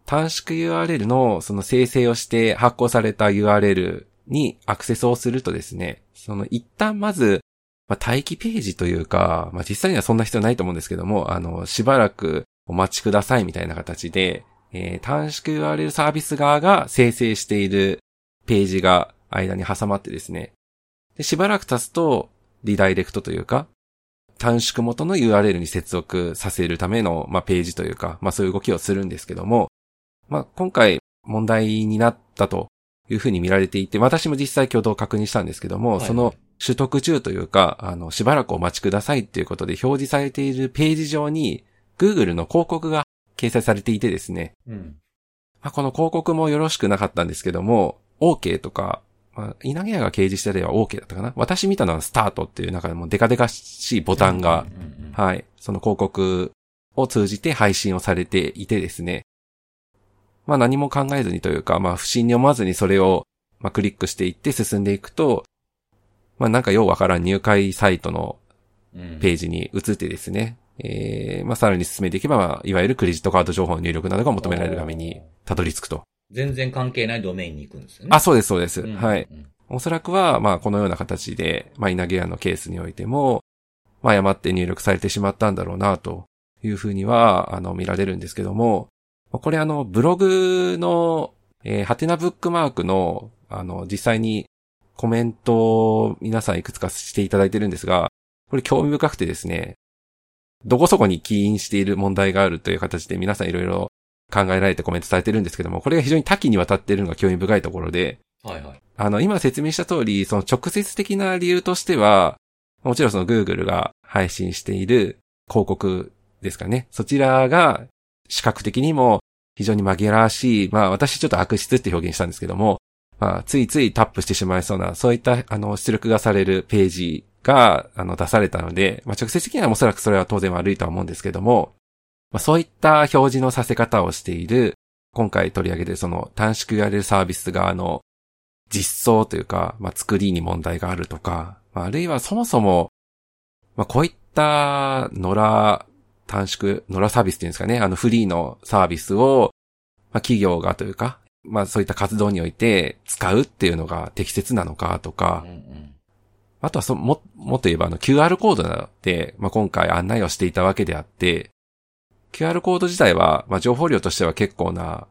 Speaker 3: 短縮 URL のその生成をして発行された URL にアクセスをするとですね、その一旦まず、まあ、待機ページというか、まあ、実際にはそんな必要ないと思うんですけども、あの、しばらくお待ちくださいみたいな形で、えー、短縮 URL サービス側が生成しているページが間に挟まってですね。で、しばらく経つと、リダイレクトというか、短縮元の URL に接続させるための、まあ、ページというか、まあ、そういう動きをするんですけども、まあ、今回問題になったというふうに見られていて、私も実際挙動を確認したんですけども、はい、その取得中というか、あの、しばらくお待ちくださいっていうことで表示されているページ上に、Google の広告が掲載されていてですね。うん。まあ、この広告もよろしくなかったんですけども、OK とか、まあ、稲毛屋が掲示した例は OK だったかな私見たのはスタートっていう中でもデカデカしいボタンが、はい、その広告を通じて配信をされていてですね。まあ何も考えずにというか、まあ不審に思わずにそれを、まあクリックしていって進んでいくと、まあなんかようわからん入会サイトのページに移ってですね、えー、まあ、さらに進めていけば、まあ、いわゆるクレジットカード情報の入力などが求められる画面にたどり着くと。
Speaker 1: 全然関係ないドメインに行くんですよね。
Speaker 3: あ、そうです、そうです。うん、はい。おそらくは、まあ、このような形で、まあ、稲毛屋のケースにおいても、まあ、誤って入力されてしまったんだろうな、というふうには、あの、見られるんですけども、これあの、ブログの、えー、ハテナブックマークの、あの、実際にコメントを皆さんいくつかしていただいてるんですが、これ興味深くてですね、どこそこに起因している問題があるという形で皆さんいろいろ考えられてコメントされてるんですけども、これが非常に多岐にわたっているのが興味深いところで、はいはい。あの、今説明した通り、その直接的な理由としては、もちろんその Google が配信している広告ですかね。そちらが視覚的にも非常に紛らわしい、まあ私ちょっと悪質って表現したんですけども、まあついついタップしてしまいそうな、そういったあの出力がされるページが、あの、出されたので、まあ、直接的にはおそらくそれは当然悪いとは思うんですけども、まあ、そういった表示のさせ方をしている、今回取り上げてその短縮 URL サービス側の実装というか、まあ、作りに問題があるとか、まあ、あるいはそもそも、まあ、こういった野良短縮、野良サービスっていうんですかね、あのフリーのサービスを、まあ、企業がというか、まあそういった活動において使うっていうのが適切なのかとか、うんうんあとはそ、も、もっと言えばあの QR コードで、まあ、今回案内をしていたわけであって、QR コード自体は、まあ、情報量としては結構な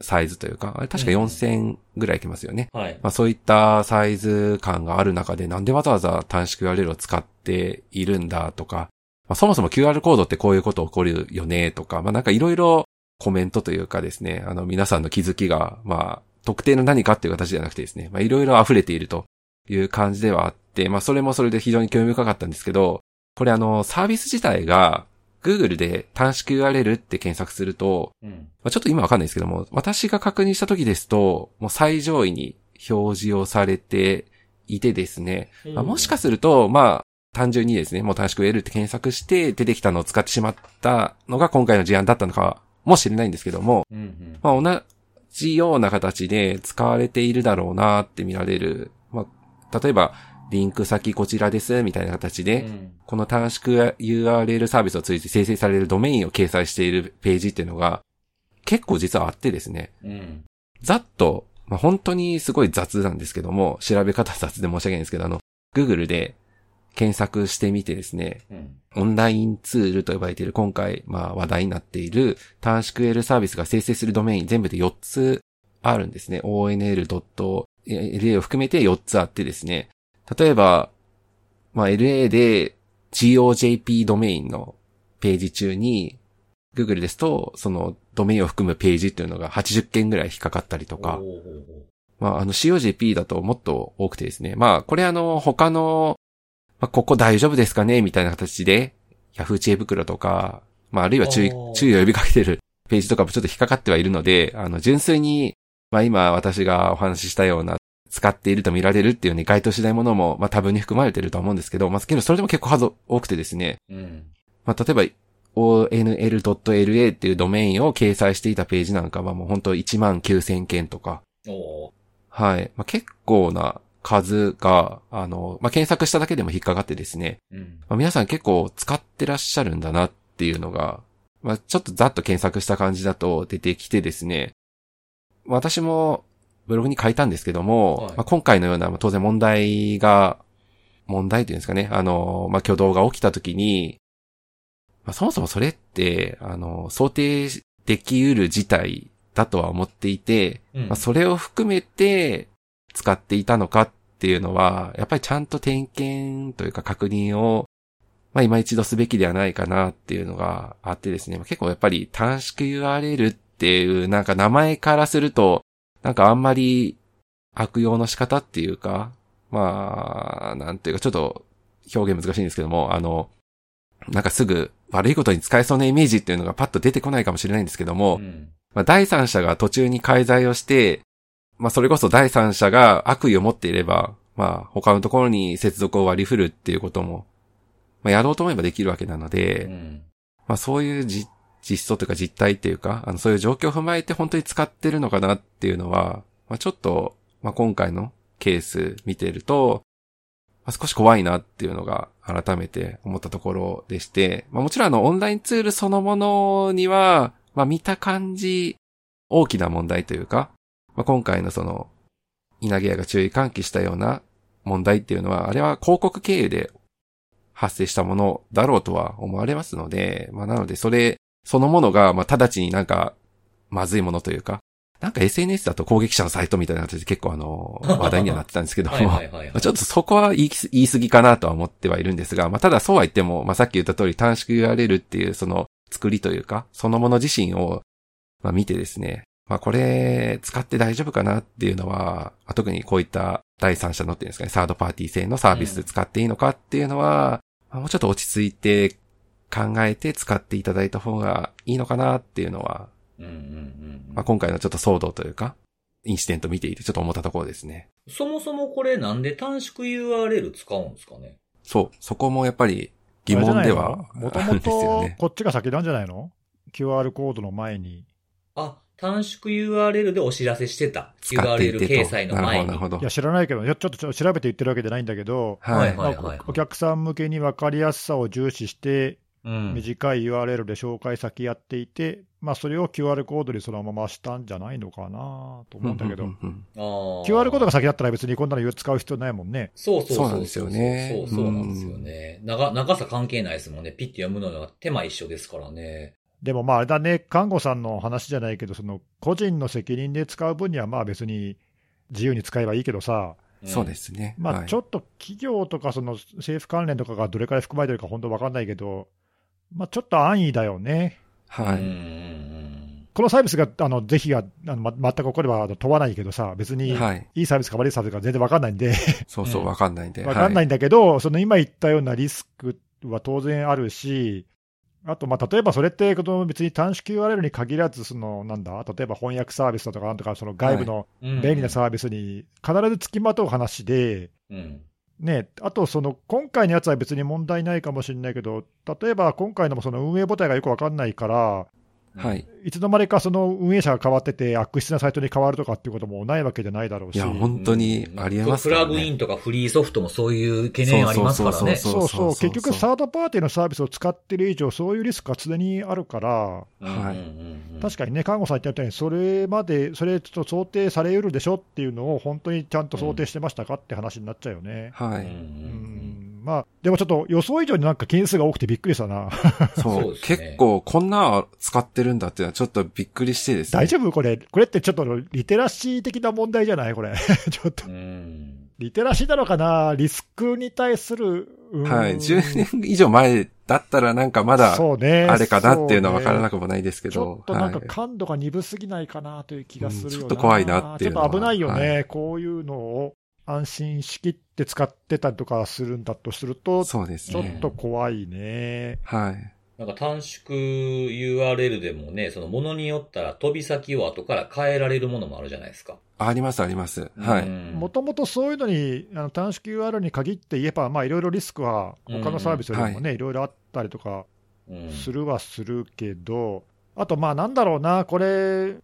Speaker 3: サイズというか、あれ確か4000ぐらいいきますよね。うん、はい。まあ、そういったサイズ感がある中で、なんでわざわざ短縮 URL を使っているんだとか、まあ、そもそも QR コードってこういうこと起こるよねとか、まあ、なんかいろいろコメントというかですね、あの皆さんの気づきが、まあ、特定の何かっていう形じゃなくてですね、まあ、いろいろ溢れているという感じではあっ、まあそれもそれで非常に興味深かったんですけど、これあの、サービス自体が、Google で短縮 URL って検索すると、うん、まあ、ちょっと今わかんないですけども、私が確認した時ですと、もう最上位に表示をされていてですね、まあ、もしかすると、まあ、単純にですね、もう短縮 URL って検索して出てきたのを使ってしまったのが今回の事案だったのかもしれないんですけども、うんうん、まあ、同じような形で使われているだろうなって見られる。まあ、例えば、リンク先こちらです、みたいな形で、うん、この短縮 URL サービスを通じて生成されるドメインを掲載しているページっていうのが、結構実はあってですね、うん、ざっと、まあ、本当にすごい雑なんですけども、調べ方雑で申し訳ないんですけど、あの、Google で検索してみてですね、うん、オンラインツールと呼ばれている今回、まあ話題になっている短縮 URL サービスが生成するドメイン全部で4つあるんですね。onl. LA を含めて4つあってですね。例えば、まあ、LA で GOJP ドメインのページ中に、Google ですと、そのドメインを含むページっていうのが80件ぐらい引っかかったりとか、まあ、あの COJP だともっと多くてですね。まあ、これあの、他の、まあ、ここ大丈夫ですかね？みたいな形で、Yahoo! 知恵袋とか、まあ、あるいは注意、注意を呼びかけてるページとかもちょっと引っかかってはいるので、あの、純粋に、まあ今私がお話ししたような使っていると見られるっていうね、該当しないものも、まあ多分に含まれてると思うんですけど、まあけどそれでも結構数多くてですね、うん、まあ例えば onl.la っていうドメインを掲載していたページなんかはもう本当1万9000件とか、はい。まあ結構な数が、あの、まあ検索しただけでも引っかかってですね、うん、まあ、皆さん結構使ってらっしゃるんだなっていうのが、まあちょっとざっと検索した感じだと出てきてですね、私もブログに書いたんですけども、はい、まあ、今回のような当然問題が、問題というんですかね、あの、まあ、挙動が起きたときに、まあ、そもそもそれって、あの、想定できうる事態だとは思っていて、うん、まあ、それを含めて使っていたのかっていうのは、やっぱりちゃんと点検というか確認を、まあ、今一度すべきではないかなっていうのがあってですね、結構やっぱり短縮 URL っていうなんか名前からすると、なんかあんまり悪用の仕方っていうか、まあ、なんていうかちょっと表現難しいんですけども、あの、なんかすぐ悪いことに使えそうなイメージっていうのがパッと出てこないかもしれないんですけども、うん、まあ、第三者が途中に介在をして、まあそれこそ第三者が悪意を持っていれば、まあ他のところに接続を割り振るっていうことも、まあやろうと思えばできるわけなので、うん、まあそういう実実装というか実態っていうか、あの、そういう状況を踏まえて本当に使ってるのかなっていうのは、まあ、ちょっと、まあ、今回のケース見てると、まあ、少し怖いなっていうのが改めて思ったところでして、まあ、もちろんあの、オンラインツールそのものには、まあ、見た感じ、大きな問題というか、まあ、今回のその、稲毛屋が注意喚起したような問題っていうのは、あれは広告経由で発生したものだろうとは思われますので、まあなのでそれそのものが、まあ、直ちになんか、まずいものというか、なんか SNS だと攻撃者のサイトみたいな形で結構あの、話題にはなってたんですけど も、ちょっとそこは言い言い過ぎかなとは思ってはいるんですが、まあ、ただそうは言っても、まあ、さっき言った通り短縮 URL っていうその作りというか、そのもの自身を、まあ、見てですね、まあ、これ使って大丈夫かなっていうのは、特にこういった第三者のっていうんですかね、サードパーティー製のサービスで使っていいのかっていうのは、うん、もうちょっと落ち着いて考えて使っていただいた方がいいのかなっていうのは、まあ、今回のちょっと騒動というか、インシデント見ていてちょっと思ったところですね。
Speaker 1: そもそもこれなんで短縮 URL 使うんですかね？
Speaker 3: そう、そこもやっぱり疑問では
Speaker 2: もともとこっちが先なんじゃないの ?QR コードの前に。
Speaker 1: あ、短縮 URL でお知らせしてた。URL 掲載の前に。なるほど。
Speaker 2: いや、知らないけど、ちょっと調べて言ってるわけじゃないんだけど、はいはいはい、お客さん向けに分かりやすさを重視して、短い URL で紹介先やっていて、まあ、それを QR コードにそのまましたんじゃないのかなと思うんだけど、QR コードが先だったら別にこんなの使う必要ないもんね。
Speaker 1: そうそう
Speaker 3: そうなんですよね。
Speaker 1: そうそうなんですよね。長長さ関係ないですもんね。ピッて読むのは手間一緒ですからね。
Speaker 2: でもまああれだね、看護さんの話じゃないけど、その個人の責任で使う分にはまあ別に自由に使えばいいけどさ、
Speaker 3: そうですね。
Speaker 2: まあちょっと企業とかその政府関連とかがどれくらい含まれてるか本当わかんないけど、まあ、ちょっと安易だよね。
Speaker 3: はい。
Speaker 2: このサービスが、あの、是非が、あの、ま、全く起これば問わないけどさ、別に、いいサービスか悪いサービスか全然わかんないんで
Speaker 3: そうそう、わかんないんで。
Speaker 2: わかんないんだけど、はい、その今言ったようなリスクは当然あるし、あと、まあ、例えばそれって、別に短縮 URL に限らず、その、なんだ、例えば翻訳サービスだとか、なんとか、その外部の便利なサービスに必ず付きまとう話で、うん。ね、あと、その今回のやつは別に問題ないかもしれないけど、例えば今回のもその運営母体がよく分かんないから、はい、いつの間にかその運営者が変わってて、悪質なサイトに変わるとかっていうこともないわけじゃないだろうし。い
Speaker 3: や、本当にありえます
Speaker 1: ね、プラグインとかフリーソフトもそういう懸念ありますからね。
Speaker 2: そうそう、結局サードパーティーのサービスを使ってる以上、そういうリスクが常にあるから、はい、確かにね、看護さん言ったように、それまで、それちょっと想定されうるでしょっていうのを、本当にちゃんと想定してましたかって話になっちゃうよね。
Speaker 3: はい。うん
Speaker 2: まあ、でもちょっと予想以上になんか件数が多くてびっくりしたな。
Speaker 3: そう結構こんな使ってるんだっていうのはちょっとびっくりしてですね。
Speaker 2: 大丈夫これ？これってちょっとリテラシー的な問題じゃない？これ。ちょっと
Speaker 1: う。ん。
Speaker 2: リテラシーなのかな？リスクに対する。うん
Speaker 3: はい。10年以上前だったらなんかまだ、
Speaker 2: そうね。
Speaker 3: あれかなっていうのは分からな
Speaker 2: く
Speaker 3: くもないですけ
Speaker 2: ちょ
Speaker 3: ど
Speaker 2: っ。となんか
Speaker 3: はい
Speaker 2: 感度が鈍すぎないかなという気がするよな、
Speaker 3: うんちょっと怖いなっていうのは
Speaker 2: ちょっと危ないよね、
Speaker 3: は
Speaker 2: こういうのを安心しきって使ってたりとかするんだとすると、ち
Speaker 3: そうですね。
Speaker 2: ょっと怖いね。
Speaker 3: はい。
Speaker 1: なんか短縮 URL でもね、そのものによったら飛び先を後から変えられるものもあるじゃないですか。
Speaker 3: ありますあります。はい。
Speaker 1: うん
Speaker 2: もともとそういうのに、あの短縮 URL に限って言えば、まあいろいろリスクは、他のサービスよりも
Speaker 3: うん
Speaker 2: ね、いろいろあったりとか
Speaker 1: うん
Speaker 2: するはするけど、あとまあなんだろうな、これ、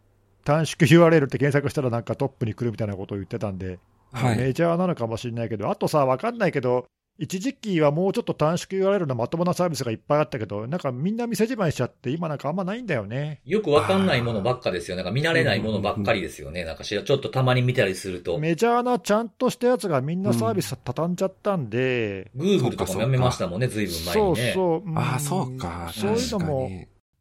Speaker 2: 短縮 URL って検索したらなんかトップに来るみたいなことを言ってたんで、
Speaker 3: はい。
Speaker 2: メジャーなのかもしれないけど、あとさ、わかんないけど、一時期はもうちょっと短縮 URL のまともなサービスがいっぱいあったけど、なんかみんな店じまいしちゃって、今なんかあんまないんだよね。
Speaker 1: よくわかんないものばっかですよ。なんか見慣れないものばっかりですよね。なんかしらちょっとたまに見たりすると。
Speaker 2: メジャーなちゃんとしたやつがみんなサービス畳んじゃったんで、
Speaker 1: Google とかもやめましたもんね、ずいぶん前
Speaker 2: そう
Speaker 1: にね。
Speaker 2: そう、ん
Speaker 3: ああ、そうか。
Speaker 2: そういうのも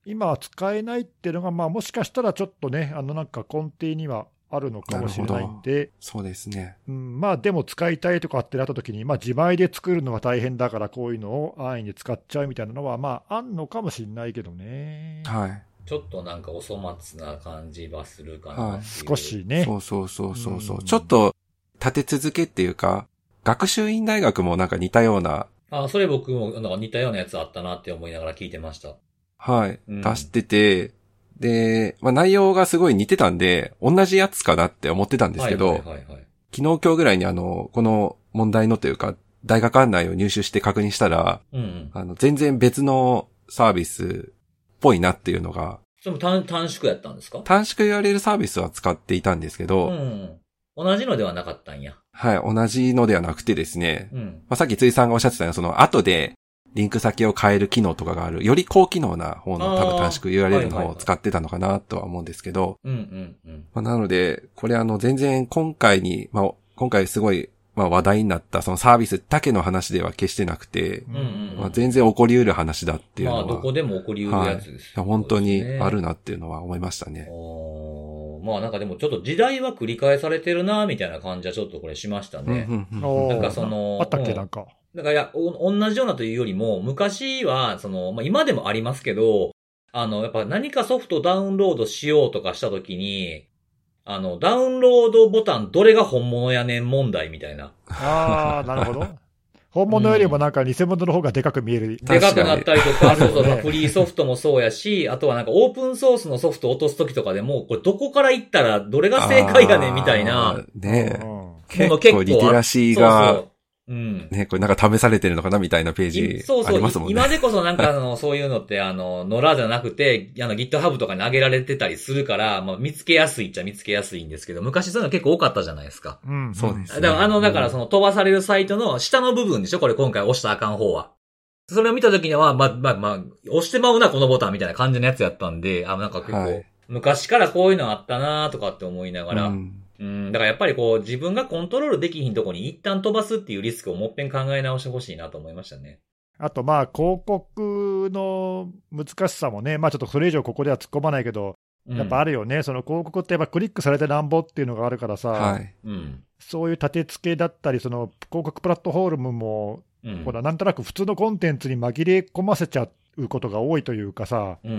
Speaker 2: 今は使えないっていうのが、まあ、もしかしたらちょっとね、あのなんか根底にはあるのかもしれないんで、
Speaker 3: そうですね。
Speaker 2: うん、まあでも使いたいとかってなった時に、まあ自前で作るのは大変だから、こういうのを安易に使っちゃうみたいなのは、まああんのかもしれないけどね。
Speaker 3: はい。
Speaker 1: ちょっとなんかお粗末な感じはするかなっていう。
Speaker 2: 少しね。
Speaker 3: そうそうそうそうそう
Speaker 2: うん
Speaker 3: ちょっと立て続けっていうか、学習院大学もなんか似たような、
Speaker 1: あ、それ僕もなんか似たようなやつあったなって思いながら聞いてました。
Speaker 3: はい、
Speaker 1: うん
Speaker 3: 出してて、で、まあ内容がすごい似てたんで、同じやつかなって思ってたんですけど、
Speaker 1: はいはいはいはい。
Speaker 3: 昨日今日ぐらいにあの、この問題のというか、大学案内を入手して確認したら、
Speaker 1: うんうん。
Speaker 3: あの、全然別のサービスっぽいなっていうのが、
Speaker 1: それも短短縮やったんですか？
Speaker 3: 短縮 URL サービスは使っていたんですけ
Speaker 1: う
Speaker 3: ど、
Speaker 1: ん。同じのではなかったんや。
Speaker 3: はい、同じのではなくてですね、
Speaker 1: うん。
Speaker 3: まあ、さっきついさんがおっしゃってたような、その後でリンク先を変える機能とかがある、より高機能な方の多分短縮 URL の
Speaker 1: はいはいはい
Speaker 3: 方を使ってたのかなとは思うんですけど、なので、これあの全然今回に、まあ、今回すごい、まあ、話題になったそのサービスだけの話では決してなくて、
Speaker 1: うんうんうん。
Speaker 3: まあ、全然起こり得る話だっていうのは、
Speaker 1: まあ、どこでも起こりうるやつです
Speaker 3: いや本当にある
Speaker 1: な。
Speaker 3: なっていうのは思いましたね。
Speaker 1: おーまあなんかでもちょっと時代は繰り返されてるな、みたいな感じはちょっとこれしましたね。
Speaker 3: うんうんうん
Speaker 1: なんかその
Speaker 2: あったっけ、
Speaker 1: うん
Speaker 2: なんか。
Speaker 1: だからいや、お同じようなというよりも、昔は、その、まあ今でもありますけど、あの、やっぱ何かソフトダウンロードしようとかしたときに、あの、ダウンロードボタンどれが本物やねん問題みたいな。
Speaker 2: ああ、なるほど。本物よりもなんか偽物の方がでかく見える。
Speaker 1: でかくなったりとか、そうそう、まあ
Speaker 2: ね
Speaker 1: フリーソフトもそうやし、あとはなんかオープンソースのソフト落とすときとかでも、これどこから行ったらどれが正解やねんみたいな。
Speaker 3: ねえ結
Speaker 1: 結構
Speaker 3: 構リテラシー
Speaker 1: そう
Speaker 3: が
Speaker 1: そ、う。うん。
Speaker 3: ね、これなんか試されてるのかなみたいなペー
Speaker 1: い
Speaker 3: ジ
Speaker 1: そうそう
Speaker 3: ありますもんね。
Speaker 1: 今でこそなんかあの、そういうのってあの、野良じゃなくて、あの GitHub とかに上げられてたりするから、まあ見つけやすいっちゃ見つけやすいんですけど、昔そういうの結構多かったじゃないですか。
Speaker 2: うん。
Speaker 3: そうです
Speaker 1: だからあの、だからその飛ばされるサイトの下の部分でしょこれ今回押したらあかん方は。それを見た時には、まあ、まあ、まあ、押してまうな、このボタンみたいな感じのやつやったんで、あ、なんか結構、
Speaker 3: はい
Speaker 1: 昔からこういうのあったなとかって思いながら、
Speaker 3: うん
Speaker 1: うん、だからやっぱりこう、自分がコントロールできひんとこに一旦飛ばすっていうリスクをもっぺん考え直してほしいなと思いましたね。
Speaker 2: あとまあ、広告の難しさもね、まあちょっとそれ以上ここでは突っ込まないけど、
Speaker 1: うん
Speaker 2: やっぱあるよね、その広告ってやっぱクリックされてなんぼっていうのがあるからさ、
Speaker 3: はい。
Speaker 1: うん。
Speaker 2: そういう立て付けだったり、その広告プラットフォームも、
Speaker 1: うん。
Speaker 2: ほら、なんとなく普通のコンテンツに紛れ込ませちゃうことが多いというかさ、
Speaker 1: うんう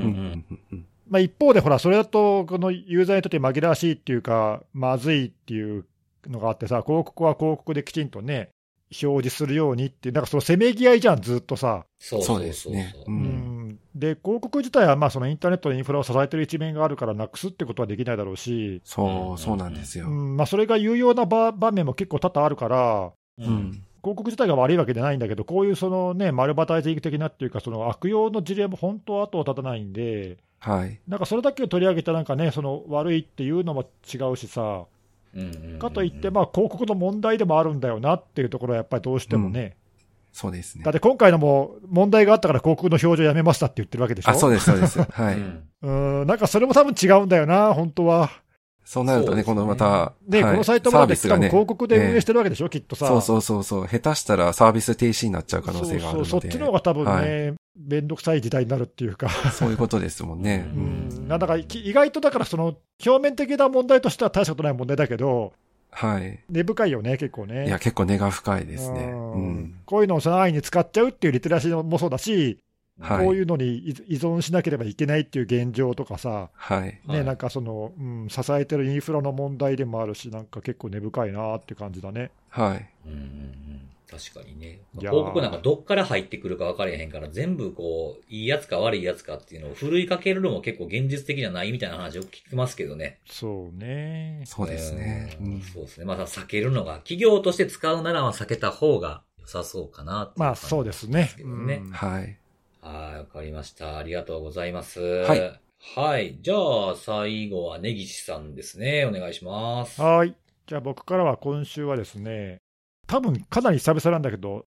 Speaker 3: ん
Speaker 2: まあ、一方でほら、それだと、このユーザーにとって紛らわしいっていうか、まずいっていうのがあってさ、広告は広告できちんとね、表示するようにっていう、なんかそのせめぎ合いじゃん、ずっとさ。
Speaker 1: そう
Speaker 3: そうですねう
Speaker 2: うんん、で、広告自体はまあそのインターネットのインフラを支えてる一面があるから、なくすってことはできないだろうし、
Speaker 3: そう、そうなんですよ
Speaker 2: う。んまあ、それが有用な場場面も結構多々あるから、
Speaker 1: う。
Speaker 3: うんん。
Speaker 2: 広告自体が悪いわけじゃないんだけど、こういうそのね、マルバタイジング的なっていうか、その悪用の事例も本当は後を絶たないんで、
Speaker 3: はい。
Speaker 2: なんかそれだけを取り上げて、なんかね、その悪いっていうのも違うしさ、
Speaker 1: うんうんうん
Speaker 2: かといって、まあ、広告の問題でもあるんだよなっていうところはやっぱりどうしてもね、
Speaker 3: そうですね
Speaker 2: だっ。て今回のも問題があったから広告の表示をやめましたって言ってるわけでしょ。
Speaker 3: あ、そうです、そうです。はい。
Speaker 1: うん
Speaker 2: うん、なんかそれも多分違うんだよな、本当は。
Speaker 3: そうなるとね、
Speaker 1: ね
Speaker 3: このまた、
Speaker 2: で、
Speaker 3: はい
Speaker 2: このサイトもだって
Speaker 3: サービスがね、
Speaker 2: 多分広告で運営
Speaker 3: え
Speaker 2: してるわけでしょ、きっとさ。
Speaker 3: えそうそうそうそう、下手したらサービス停止になっちゃう可能性があるので。
Speaker 2: そうそうそっちの方が多分ね、
Speaker 3: はい
Speaker 2: めんどくさい時代になるっていうか、
Speaker 3: そういうことですもんね。
Speaker 1: う
Speaker 2: うんん、なんだかき意外とだから、その表面的な問題としては大したことない問題だけど、
Speaker 3: はい。
Speaker 2: 根深いよね、結構ね。
Speaker 3: いや、結構根が深いですね。
Speaker 2: うん
Speaker 3: うん。
Speaker 2: こういうのをその安易に使っちゃうっていうリテラシーもそうだし、
Speaker 3: はい
Speaker 2: こういうのに依依存しなければいけないっていう現状とかさ、
Speaker 3: はい。
Speaker 2: ね
Speaker 1: はい
Speaker 2: なんかその、うん、支えてるインフラの問題でもあるし、なんか結構根深いなって感じだね。
Speaker 3: はい。
Speaker 1: うんうんうん確かにね。広告なんかどっから入ってくるか分かれへんから、全部こう、いいやつか悪いやつかっていうのをふるいかけるのも結構現実的じゃないみたいな話を聞きますけどね。
Speaker 2: そうね。
Speaker 3: そうですね。
Speaker 1: う
Speaker 3: うんん
Speaker 1: そうですね。まあ避けるのが、企業として使うならは避けた方が良さそうかなってい
Speaker 2: まあそうですね。
Speaker 1: ね
Speaker 2: うん
Speaker 3: はい。
Speaker 1: はい、わかりました。ありがとうございます。
Speaker 3: はい。
Speaker 1: はい。じゃあ、最後は根岸さんですね。お願いします。
Speaker 2: はい。じゃあ僕からは今週はですね、多分かなり久々なんだけど、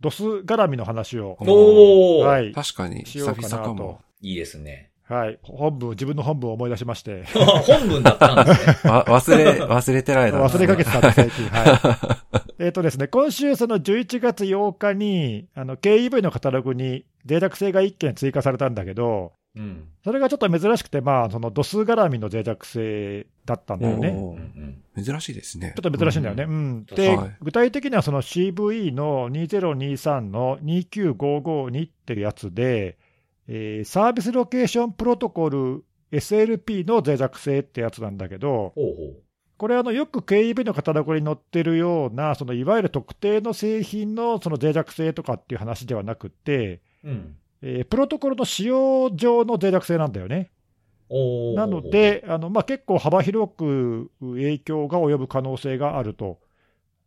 Speaker 2: ドス絡みの話を、
Speaker 1: おー、、
Speaker 2: はいい、
Speaker 3: 確かに、久
Speaker 2: しようかなと
Speaker 3: 々かも。。
Speaker 1: いですね。
Speaker 2: はい。本文、自分の本文を思い出しまして、
Speaker 1: 本文だったんですね。
Speaker 3: わ、忘れ、忘れてられたんですね
Speaker 2: 忘れかけてたんで、最近。はい。えっとですね、今週その11月8日に、あの、KEV のカタログに脆弱性が1件追加されたんだけど、
Speaker 1: うん。
Speaker 2: それがちょっと珍しくて、まあ、そのドス絡みの脆弱性だったんだよね。
Speaker 3: 珍しいですね。
Speaker 2: ちょっと珍しいんだよね。
Speaker 1: う
Speaker 2: うん。で、
Speaker 3: はい
Speaker 2: 具体的にはその CVE の2023の29552っていうやつで、えーサービスロケーションプロトコル SLP の脆弱性ってやつなんだけど、
Speaker 1: ほうほ
Speaker 2: これあの、よく KEB のカタログに載ってるような、そのいわゆる特定の製品のその脆弱性とかっていう話ではなくって、
Speaker 1: う。うん。
Speaker 2: えープロトコルの使用上の脆弱性なんだよね。なの、で、あのまあ、結構幅広く影響が及ぶ可能性があると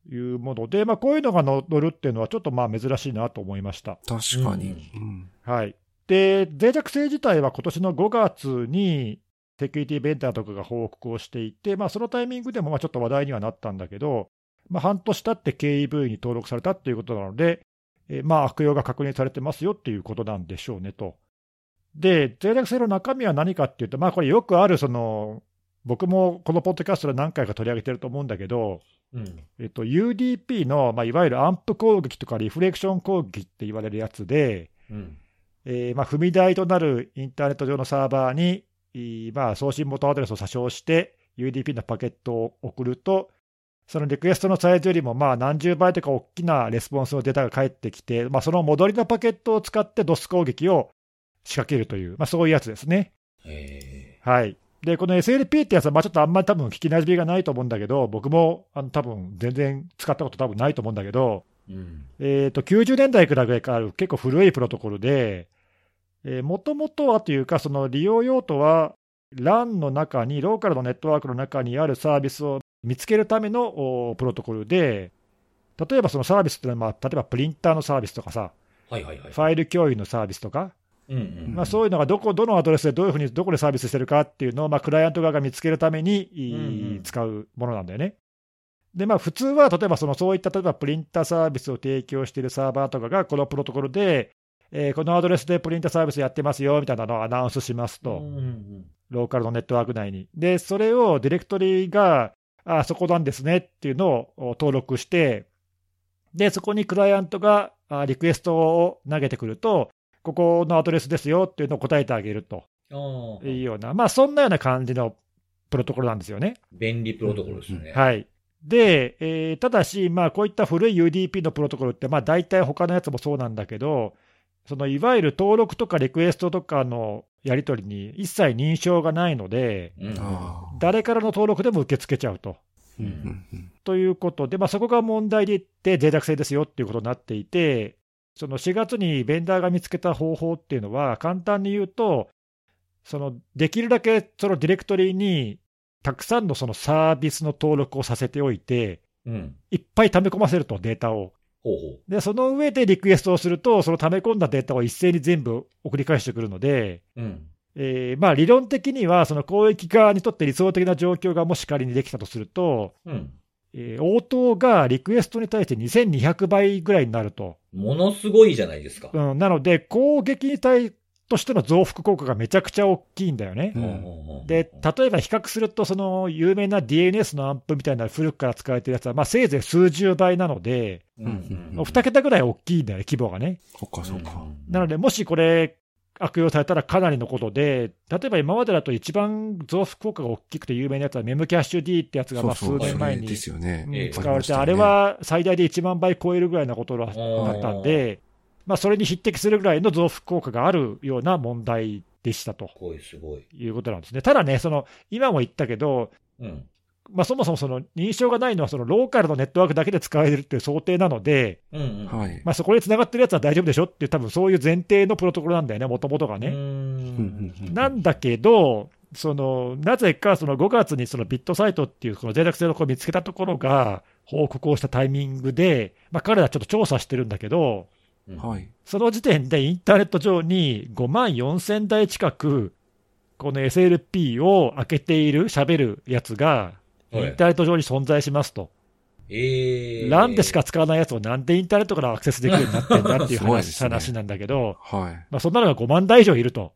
Speaker 2: いうもので、まあ、こういうのが乗るっていうのは、ちょっとまあ珍しいなと思いました。
Speaker 3: 確かに。うん
Speaker 2: はい、で、脆弱性自体は今年の5月に、セキュリティベンダーとかが報告をしていて、まあ、そのタイミングでもまあちょっと話題にはなったんだけど、まあ、半年経って KEV に登録されたっていうことなので、えーまあ悪用が確認されてますよっていうことなんでしょうねと。で、脆弱性の中身は何かっていうと、まあ、これよくあるその、僕もこのポッドキャストで何回か取り上げてると思うんだけど、
Speaker 1: うん。
Speaker 2: えっと、UDP の、まあ、いわゆるアンプ攻撃とかリフレクション攻撃って言われるやつで、
Speaker 1: うん。
Speaker 2: えーまあ、踏み台となるインターネット上のサーバーに、いまあ、送信元アドレスを詐称して、UDP のパケットを送ると、そのリクエストのサイズよりもまあ何十倍とか大きなレスポンスのデータが返ってきて、まあ、その戻りのパケットを使って DOS 攻撃を仕掛けるという、まあ、そういうやつですね。
Speaker 1: へ
Speaker 2: はい。で、この SLP ってやつは、まあちょっとあんまり多分聞き馴染みがないと思うんだけど、僕もあの多分全然使ったこと多分ないと思うんだけど、
Speaker 1: ーうん。
Speaker 2: えー、と90年代くらいからある結構古いプロトコルで、もともとはというか、その利用用途は、LAN の中に、ローカルのネットワークの中にあるサービスを見つけるためのおプロトコルで、例えばそのサービスっていうのは、まあ、例えばプリンターのサービスとかさ、
Speaker 1: はいはいはい。
Speaker 2: ファイル共有のサービスとか、
Speaker 1: うんうん。
Speaker 2: まあ、そういうのがどこ、どのアドレスでどういうふうに、どこでサービスしてるかっていうのを、まあ、クライアント側が見つけるために、い
Speaker 1: うんうん
Speaker 2: 使うものなんだよね。で、まあ、普通は、例えばその、そういった、例えばプリンターサービスを提供しているサーバーとかが、このプロトコルで、えーこのアドレスでプリンターサービスやってますよ、みたいなのをアナウンスしますと、
Speaker 1: うんうん
Speaker 2: ローカルのネットワーク内に。で、それをディレクトリが、あ、そこなんですねっていうのをお登録して、で、そこにクライアントがあリクエストを投げてくると、ここのアドレスですよっていうのを答えてあげると。いうような、まあそんなような感じのプロトコルなんですよね。
Speaker 1: 便利プロトコルですね。
Speaker 2: はい。で、えーただし、まあこういった古い UDP のプロトコルって、まあ大体他のやつもそうなんだけど、そのいわゆる登録とかリクエストとかのやり取りに一切認証がないので、
Speaker 1: うん。
Speaker 2: 誰からの登録でも受け付けちゃうと。
Speaker 3: うん
Speaker 2: ということで、まあ、そこが問題でいって、脆弱性ですよっていうことになっていて、その4月にベンダーが見つけた方法っていうのは、簡単に言うと、そのできるだけそのディレクトリにたくさんのそのサービスの登録をさせておいて、
Speaker 1: うん。
Speaker 2: いっぱい溜め込ませると、データを。
Speaker 1: ほうほ
Speaker 2: で、その上でリクエストをすると、その溜め込んだデータを一斉に全部送り返してくるので、
Speaker 1: う。うん。
Speaker 2: えーまあ、理論的には、その攻撃側にとって理想的な状況がもし仮にできたとすると、
Speaker 1: うん。
Speaker 2: えー応答がリクエストに対して2200倍ぐらいになると。
Speaker 1: ものすごいじゃないですか。
Speaker 2: うん、なので、攻撃に対としての増幅効果がめちゃくちゃ大きいんだよね。
Speaker 3: うん。
Speaker 2: で、例えば比較すると、その有名な DNS のアンプみたいな古くから使われてるやつは、まあ、せいぜい数十倍なので、
Speaker 1: うん。うん。
Speaker 2: もう2桁ぐらい大きいんだよね、規模がね。
Speaker 3: そっかそっか。
Speaker 2: なので、もしこれ、悪用されたらかなりのことで、例えば今までだと一番増幅効果が大きくて有名なやつは、メムキャッシュ D ってやつがまあ数
Speaker 3: そうそう。
Speaker 2: 年前に使われて、
Speaker 3: あ
Speaker 2: あれは最大で1万倍超えるぐらいなことだったんで、まあ、それに匹敵するぐらいの増幅効果があるような問題でしたと
Speaker 1: すごい、すごい。
Speaker 2: いうことなんですね。ただね、その今も言ったけど、
Speaker 1: うん。
Speaker 2: まあ、そもそもその認証がないのは、そのローカルのネットワークだけで使えるっていう想定なので、
Speaker 1: うんうん。
Speaker 3: はい。
Speaker 2: まあ、そこで繋がってるやつは大丈夫でしょっていう、多分そういう前提のプロトコルなんだよね、もともとがね。
Speaker 1: うーん
Speaker 2: なんだけど、そのなぜかその5月にそのビットサイトっていうその脆弱性の子を見つけたところが報告をしたタイミングで、まあ、彼らちょっと調査してるんだけど、
Speaker 1: うん
Speaker 3: はい。
Speaker 2: その時点でインターネット上に5万4000台近く、この SLP を開けている、喋るやつが、イ
Speaker 1: はい
Speaker 2: ンターネット上に存在しますと。
Speaker 1: えー。
Speaker 2: LAN でしか使わないやつをなんでインターネットからアクセスできるようになってんだっていう話,、
Speaker 3: ね
Speaker 2: 話なんだけど、
Speaker 3: はい。
Speaker 2: まあ、そんなのが5万台以上いると。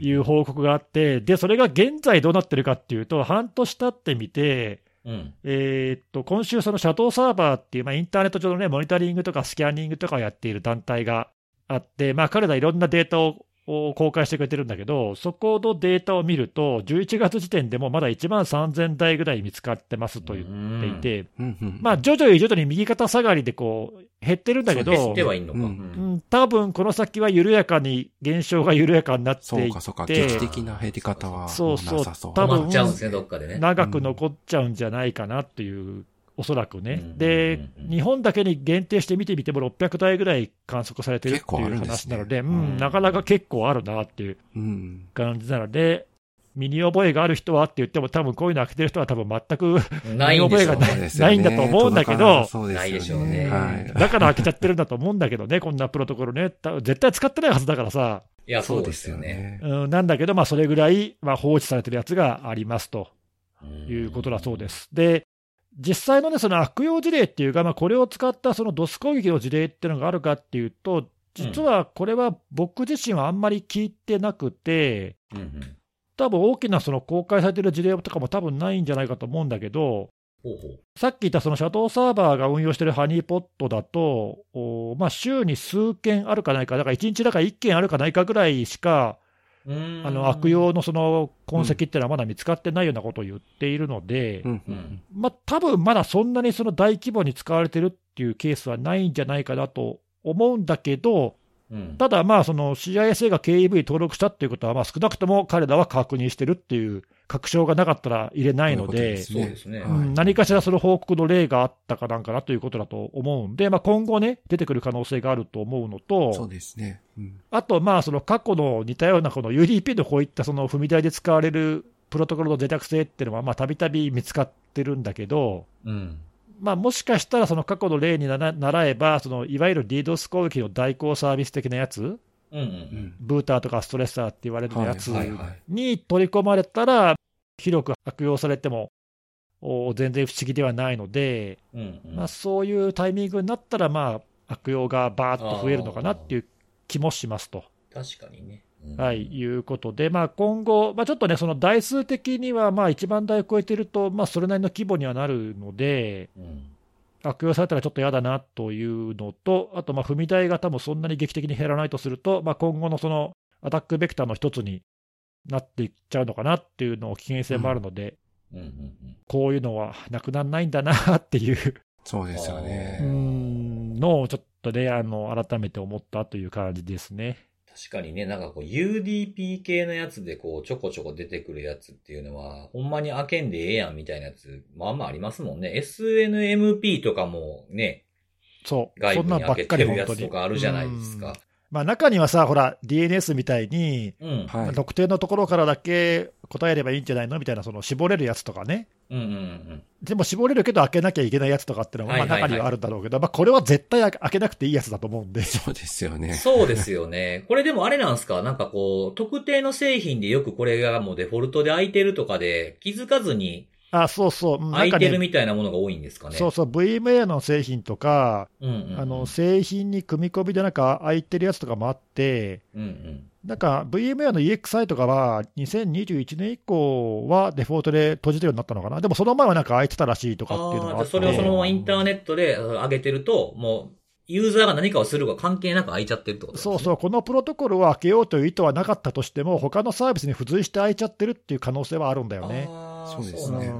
Speaker 2: いう報告があって、で、それが現在どうなってるかっていうと、半年経ってみて、
Speaker 1: うん。
Speaker 2: えっと、今週、そのシャトーサーバーっていう、まあ、インターネット上のね、モニタリングとかスキャニングとかをやっている団体があって、まあ、彼らいろんなデータをを公開してくれてるんだけど、そこのデータを見ると、11月時点でもまだ1万3000台ぐらい見つかってますと言っていて、まあ、徐々に徐々に右肩下がりでこう減ってるんだけど、
Speaker 1: 減ってはいんのか。
Speaker 3: う
Speaker 1: うん。
Speaker 2: 多分この先は緩やかに、減少が緩やかになっていっ
Speaker 3: そうかそうか。
Speaker 2: で
Speaker 3: 劇的な減り方は
Speaker 2: そうそう
Speaker 3: なさそう。
Speaker 2: 多分。長く残っちゃうんじゃないかなっていう、おそらくね、
Speaker 1: うん
Speaker 2: で日本だけに限定して見てみても、600台ぐらい観測されてるっていう話なので、う
Speaker 1: うん
Speaker 2: ん、なかなか結構あるなっていう
Speaker 3: うん。
Speaker 2: 感じなので、身に覚えがある人はって言っても、多分こういうの開けてる人は、多分全く
Speaker 1: ないんでしょう
Speaker 2: 見覚えがないないんだと思うんだけど
Speaker 3: な
Speaker 1: いでしょうね
Speaker 3: はい。
Speaker 2: だから開けちゃってるんだと思うんだけどね、こんなプロトコルね、た絶対使ってないはずだからさ、
Speaker 1: いや、
Speaker 3: そ
Speaker 1: そうう
Speaker 3: で
Speaker 1: ですすよね。
Speaker 2: うん、なんだけど、まあ、それぐらい、まあ、放置されてるやつがありますと。
Speaker 1: うん
Speaker 2: いうことだそうで。す。で、実際のね、その悪用事例っていうか、まあ、これを使ったそのドス攻撃の事例っていうのがあるかっていうと、実はこれは僕自身はあんまり聞いてなくて、
Speaker 1: うんうん。
Speaker 2: 多分大きなその公開されてる事例とかも多分ないんじゃないかと思うんだけど、
Speaker 1: ほうほう。
Speaker 2: さっき言ったそのシャドウサーバーが運用してるハニーポットだと、おまあ、週に数件あるかないか、だから1日だから1件あるかないかぐらいしか、あの悪用のその痕跡っていうのはまだ見つかってないようなことを言っているので、
Speaker 3: うん。
Speaker 2: まあ多分まだそんなにその大規模に使われてるっていうケースはないんじゃないかなと思うんだけど、
Speaker 1: うん。
Speaker 2: ただまあその CISA が KEV 登録したっていうことは、まあ少なくとも彼らは確認してるっていう確証がなかったら入れないので、
Speaker 3: そう
Speaker 1: ですね
Speaker 2: 何かしらその報告の例があったかなんかなということだと思うんで、まあ、今後ね、出てくる可能性があると思うの
Speaker 3: そう
Speaker 2: と、
Speaker 3: ですね。うん
Speaker 2: あとまあその過去の似たようなこの UDP のこういったその踏み台で使われるプロトコルの脆弱性っていうのは、まあたびたび見つかってるんだけど、
Speaker 1: うん。
Speaker 2: まあ、もしかしたらその過去の例になら習えば、そのいわゆる DDoS 攻撃の代行サービス的なやつ、
Speaker 1: うんう。
Speaker 3: うんん
Speaker 2: ブーターとかストレッサーって言われるやつに取り込まれたら、広く悪用されてもお全然不思議ではないので、
Speaker 1: うんうん。
Speaker 2: まあ、そういうタイミングになったら、まあ、悪用がバーッと増えるのかなっていう気もしますと。
Speaker 1: 確かにね。うん
Speaker 2: はい、いうことで、まあ、今後、まあ、ちょっとね、その台数的には、まあ、1万台を超えてると、まあ、それなりの規模にはなるので、
Speaker 1: うん。
Speaker 2: 悪用されたらちょっと嫌だなというのと、あと、まあ踏み台が多分そんなに劇的に減らないとすると、まあ、今後のそのアタックベクターの一つになっていっちゃうのかなっていうの、危険性もあるので、
Speaker 1: うんうんうん。
Speaker 2: こういうのはなくならないんだなっていう
Speaker 3: そうですよ
Speaker 2: う
Speaker 3: ね。
Speaker 2: んのをちょっとね、あの改めて思ったという感じですね。
Speaker 1: 確かにね、なんかこう UDP 系のやつでこうちょこちょこ出てくるやつっていうのは、ほんまに開けんでええやんみたいなやつ、まあまあありますもんね。SNMP とかもね、
Speaker 2: そう、
Speaker 1: 外
Speaker 2: そんなんばっ
Speaker 1: 部に開け。てるやつとかあるじゃないです
Speaker 2: うん
Speaker 1: か。
Speaker 2: まあ、中にはさ、ほら、DNS みたいに、
Speaker 1: うん。
Speaker 3: はい。
Speaker 2: 特定のところからだけ答えればいいんじゃないのみたいな、その絞れるやつとかね。
Speaker 1: うんうんうん。
Speaker 2: でも絞れるけど開けなきゃいけないやつとかっていうのは、まあ
Speaker 1: はいはいはい
Speaker 2: 中にはあるんだろうけど、まあこれは絶対開けなくていいやつだと思うんで。
Speaker 3: そうですよね。
Speaker 1: そうですよね。これでもあれなんですか？なんかこう、特定の製品でよくこれがもうデフォルトで開いてるとかで気づかずに
Speaker 2: あ、そうそう。うん
Speaker 1: 開いてるみたいなものが多いんですかね。
Speaker 2: そうそう、VMA の製品とか、
Speaker 1: うんうんうん。
Speaker 2: あの製品に組み込みでなんか開いてるやつとかもあって、
Speaker 1: うんうん。
Speaker 2: なんか VMware の EXI とかは、2021年以降はデフォルトで閉じてるようになったのかな、でもその前はなんか開いてたらしいとかっていうのがあって、
Speaker 1: それをそのままインターネットで上げてると、もう、ユーザーが何かをするか関係なく開いちゃってるってことね。
Speaker 2: そうそう、このプロトコルを開けようという意図はなかったとしても、他のサービスに付随して開いちゃってるっていう可能性はあるんだよね。
Speaker 3: そうですね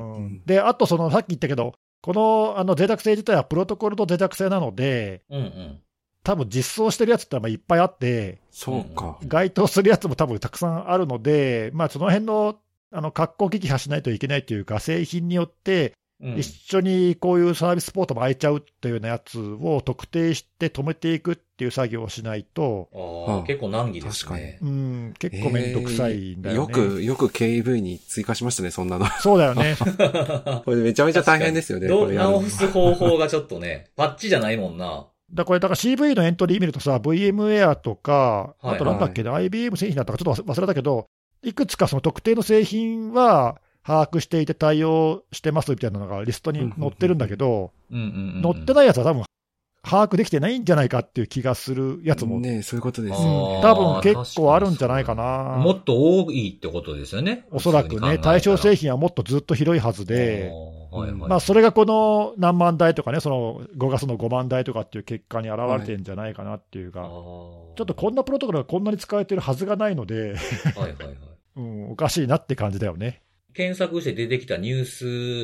Speaker 2: で、あとそのさっき言ったけど、このあの脆弱性自体はプロトコルと脆弱性なので、
Speaker 1: うんうん。
Speaker 2: 多分実装してるやつっていっぱいあって、
Speaker 3: そうか。
Speaker 2: 該当するやつも多分たくさんあるので、まあ、その辺のあの格好撃破しないといけないというか、製品によって、
Speaker 1: うん
Speaker 2: 一緒にこういうサービスポートも開いちゃうっていうようなやつを特定して止めていくっていう作業をしないと、
Speaker 1: ああ、
Speaker 3: うん
Speaker 1: 結構難儀ですね。
Speaker 2: うん、結構めんどくさいんだよね。
Speaker 3: えーよく、よく KV に追加しましたね、そんなの。
Speaker 2: そうだよね。
Speaker 3: これめちゃめちゃ大変ですよね、
Speaker 1: どう
Speaker 3: これやるの
Speaker 1: 直す方法がちょっとね、パッチじゃないもんな。
Speaker 2: だからこれ、だから CV のエントリー見るとさ、VMware とか、
Speaker 1: はい
Speaker 2: あとなんだっけな、IBM 製品だったかちょっと忘れたけど、いくつかその特定の製品は把握していて対応してますみたいなのがリストに載ってるんだけど。載ってないやつは多分把握できてないんじゃないかっていう気がするやつも、
Speaker 3: ねそういうことです
Speaker 2: うん
Speaker 3: よ。
Speaker 2: 多分結構あるんじゃないかな。
Speaker 1: もっと多いってことですよね。
Speaker 2: おそらくね、対象製品はもっとずっと広いはず
Speaker 1: 品
Speaker 2: で、
Speaker 1: はいはい。
Speaker 2: まあ、それがこの何万台とかね、その5月の5万台とかっていう結果に現れてるんじゃないかなっていうか、
Speaker 1: あー
Speaker 2: ちょっとこんなプロトコルがこんなに使われてるはずがないので、
Speaker 1: はいはいはい。
Speaker 2: うん、おかしいなって感じだよね。
Speaker 1: 検索して出てきたニュー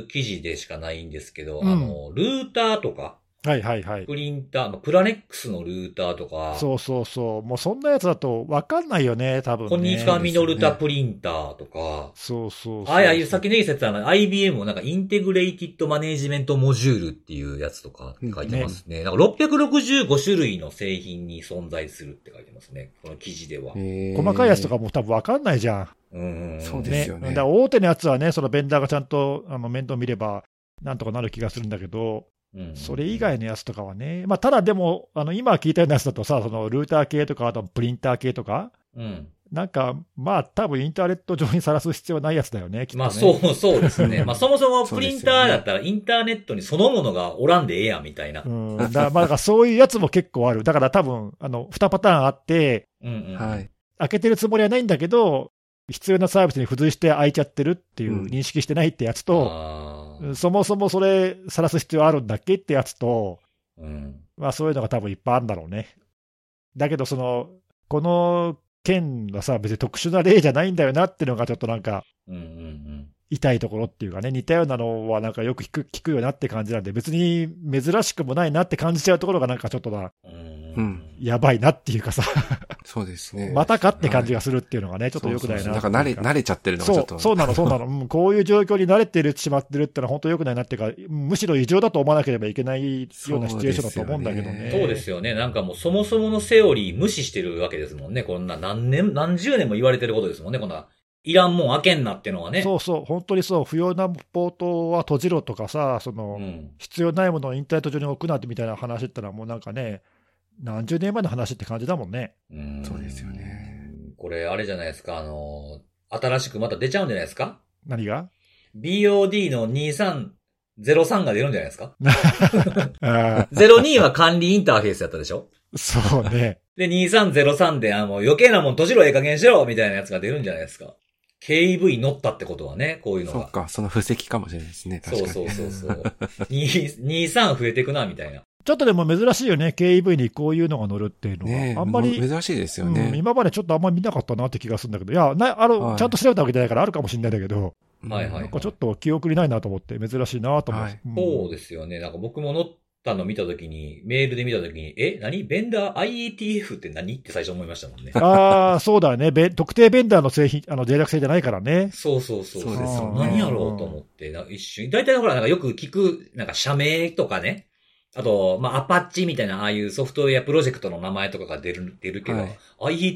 Speaker 1: ス記事でしかないんですけど、
Speaker 2: うん
Speaker 1: あの、ルーターとか、
Speaker 2: はいはいはい。
Speaker 1: プリンター、まあプラネックスのルーターとか、
Speaker 2: そうそうそう。もうそんなやつだと分かんないよね、多分ね。
Speaker 1: コニファミノルタプリンターとか、
Speaker 2: そうそうそう。
Speaker 1: あ、いやいや、さっきの説は、IBM もなんかインテグレイティッドマネジメントモジュールっていうやつとか書いてますね。なんか665種類の製品に存在するって書いてますね。この記事では。
Speaker 3: えー
Speaker 2: 細かいやつとかも多分分かんないじゃん。
Speaker 1: うんん
Speaker 3: そうですよね
Speaker 2: だから大手のやつはね、そのベンダーがちゃんとあの面倒見れば、なんとかなる気がするんだけど、
Speaker 1: うん
Speaker 2: それ以外のやつとかはね、まあ、ただでも、あの今聞いたようなやつだとさ、そのルーター系とか、あとプリンター系とか、
Speaker 1: うん。
Speaker 2: なんか、まあ、多分インターネット上にさらす必要ないやつだよね、きっとね。
Speaker 1: まあそう、そうですね。まあそもそもプリンターだったらインターネットにそのものがおらんでええやんみたいな。
Speaker 2: うん、だからまあだからそういうやつも結構ある。だから多分、あの、2パターンあって、
Speaker 1: うんうん。
Speaker 3: はい。
Speaker 2: 開けてるつもりはないんだけど、必要なサービスに付随して開いちゃってるっていう
Speaker 3: うん
Speaker 2: 認識してないってやつと、
Speaker 1: あー
Speaker 2: そもそもそれさらす必要あるんだっけってやつと、
Speaker 1: うん。
Speaker 2: まあそういうのが多分いっぱいあるんだろうね。だけどその、この件はさ、別に特殊な例じゃないんだよなっていうのがちょっとなんか、
Speaker 1: うんうん
Speaker 2: 痛いところっていうかね、似たようなのはなんかよく聞く聞くよなって感じなんで、別に珍しくもないなって感じちゃうところがなんかちょっとな、
Speaker 1: うん。
Speaker 2: やばいなっていうかさ、
Speaker 3: そうですね。
Speaker 2: またかって感じがするっていうのがね、ちょっと良くないな
Speaker 3: そうそうそうなんか慣れ、慣れちゃってるのがち
Speaker 2: そう
Speaker 3: ょっと。
Speaker 2: そうなの、そうなの、うん、こういう状況に慣れてるしまってるってのは本当良くないなっていうか、むしろ異常だと思わなければいけないようなシチュエーションだと思うんだけどね。
Speaker 1: そうですよね。なんかもうそもそものセオリー無視してるわけですもんね。こんな何年、何十年も言われてることですもんね。こんな、いらんもん開けんなってのはね。
Speaker 2: そうそう、本当にそう、不要なポートは閉じろとかさ、その、
Speaker 1: うん。
Speaker 2: 必要ないものをインターネット上に置くなってみたいな話ってのは、もうなんかね、何十年前の話って感じだもんね。
Speaker 1: うん
Speaker 3: そうですよね。
Speaker 1: これ、あれじゃないですか？あの、新しくまた出ちゃうんじゃないですか？
Speaker 2: 何が
Speaker 1: ?BOD の2303が出るんじゃないですか？
Speaker 2: あー
Speaker 1: ?02 は管理インターフェースやったでしょ？
Speaker 2: そうね。
Speaker 1: で、2303で、あの、余計なもん閉じろ、ええ加減しろみたいなやつが出るんじゃないですか。KV 乗ったってことはね、こういうのが。
Speaker 3: そっか、その布石かもしれないですね。確かに。
Speaker 1: そうそうそうそう。2 23増えていくな、みたいな。
Speaker 2: ちょっとでも珍しいよね、KEV にこういうのが乗るっていうのは。
Speaker 3: ねえ
Speaker 2: あんまり、
Speaker 3: 珍しいですよ
Speaker 2: うん
Speaker 3: ね。
Speaker 2: 今までちょっとあんまり見なかったなって気がするんだけど、いや、なあの、
Speaker 3: はい
Speaker 2: ちゃんと調べたわけじゃないからあるかもしれないんだけど、
Speaker 3: うん
Speaker 1: はいはい
Speaker 2: なんかちょっと記憶にないなと思って、珍しいなと思う。
Speaker 3: はい
Speaker 2: ん
Speaker 1: そうですよね。なんか僕も乗ったの見たときに、メールで見たときに、え何？ベンダー IETF って何？って最初思いましたもんね。
Speaker 2: ああ、そうだね。べ特定ベンダーの製品、あの、脆弱性じゃないからね。
Speaker 1: そうそうそう。
Speaker 3: そう
Speaker 2: ですよね
Speaker 1: 何やろうと思って、一瞬。大体ほら、なんかよく聞く、なんか社名とかね。あと、まあ、アパッチみたいな、ああいうソフトウェアプロジェクトの名前とかが出る、出るけど、
Speaker 3: はい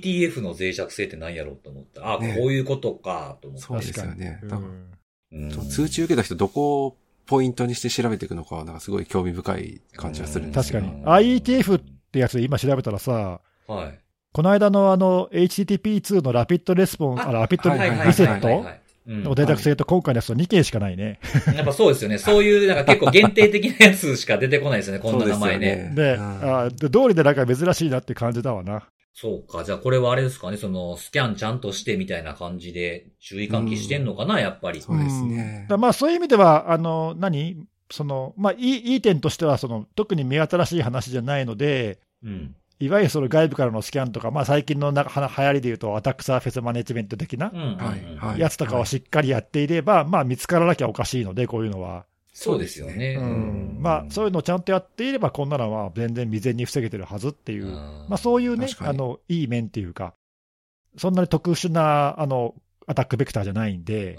Speaker 1: IETF の脆弱性って何やろうと思ったら、あ、
Speaker 3: ね
Speaker 1: こういうことか、と思って。
Speaker 3: そうですよね。
Speaker 2: うん
Speaker 1: うん
Speaker 3: 通知受けた人どこをポイントにして調べていくのかは、なんかすごい興味深い感じがするんですよ
Speaker 2: 確かに
Speaker 1: うん。
Speaker 2: IETF ってやつで今調べたらさ、
Speaker 1: はい。
Speaker 2: この間のあの、HTTP2 のラピッドレスポン、あラピッドリセット
Speaker 1: はいはいはいうん
Speaker 2: の脆弱性と今回のやつと2件しかないね。
Speaker 1: やっぱそうですよね。そういう、なんか結構限定的なやつしか出てこないですよね、こんな名前ね。
Speaker 2: で、
Speaker 3: うん
Speaker 2: あーで道理でなんか珍しいなって感じだわな。
Speaker 1: そうか。じゃあこれはあれですかね、その、スキャンちゃんとしてみたいな感じで注意喚起してんのかな、やっぱり。
Speaker 3: そうです
Speaker 2: うん
Speaker 3: ね
Speaker 2: だ。まあそういう意味では、あの何？そのまあ、いいいい点としてはその、特に目新しい話じゃないので、
Speaker 1: うん。
Speaker 2: いわゆるその外部からのスキャンとか、まあ、最近のなは流行りでいうと、アタックサーフェスマネジメント的なやつとかをしっかりやっていれば、まあ、見つからなきゃおかしいので、こういうのは。
Speaker 1: そうですよね。
Speaker 2: うんまあ、そういうのをちゃんとやっていれば、こんなのは全然未然に防げてるはずっていう、まあ、そういうねあの、いい面っていうか、そんなに特殊なあのアタックベクターじゃないんで。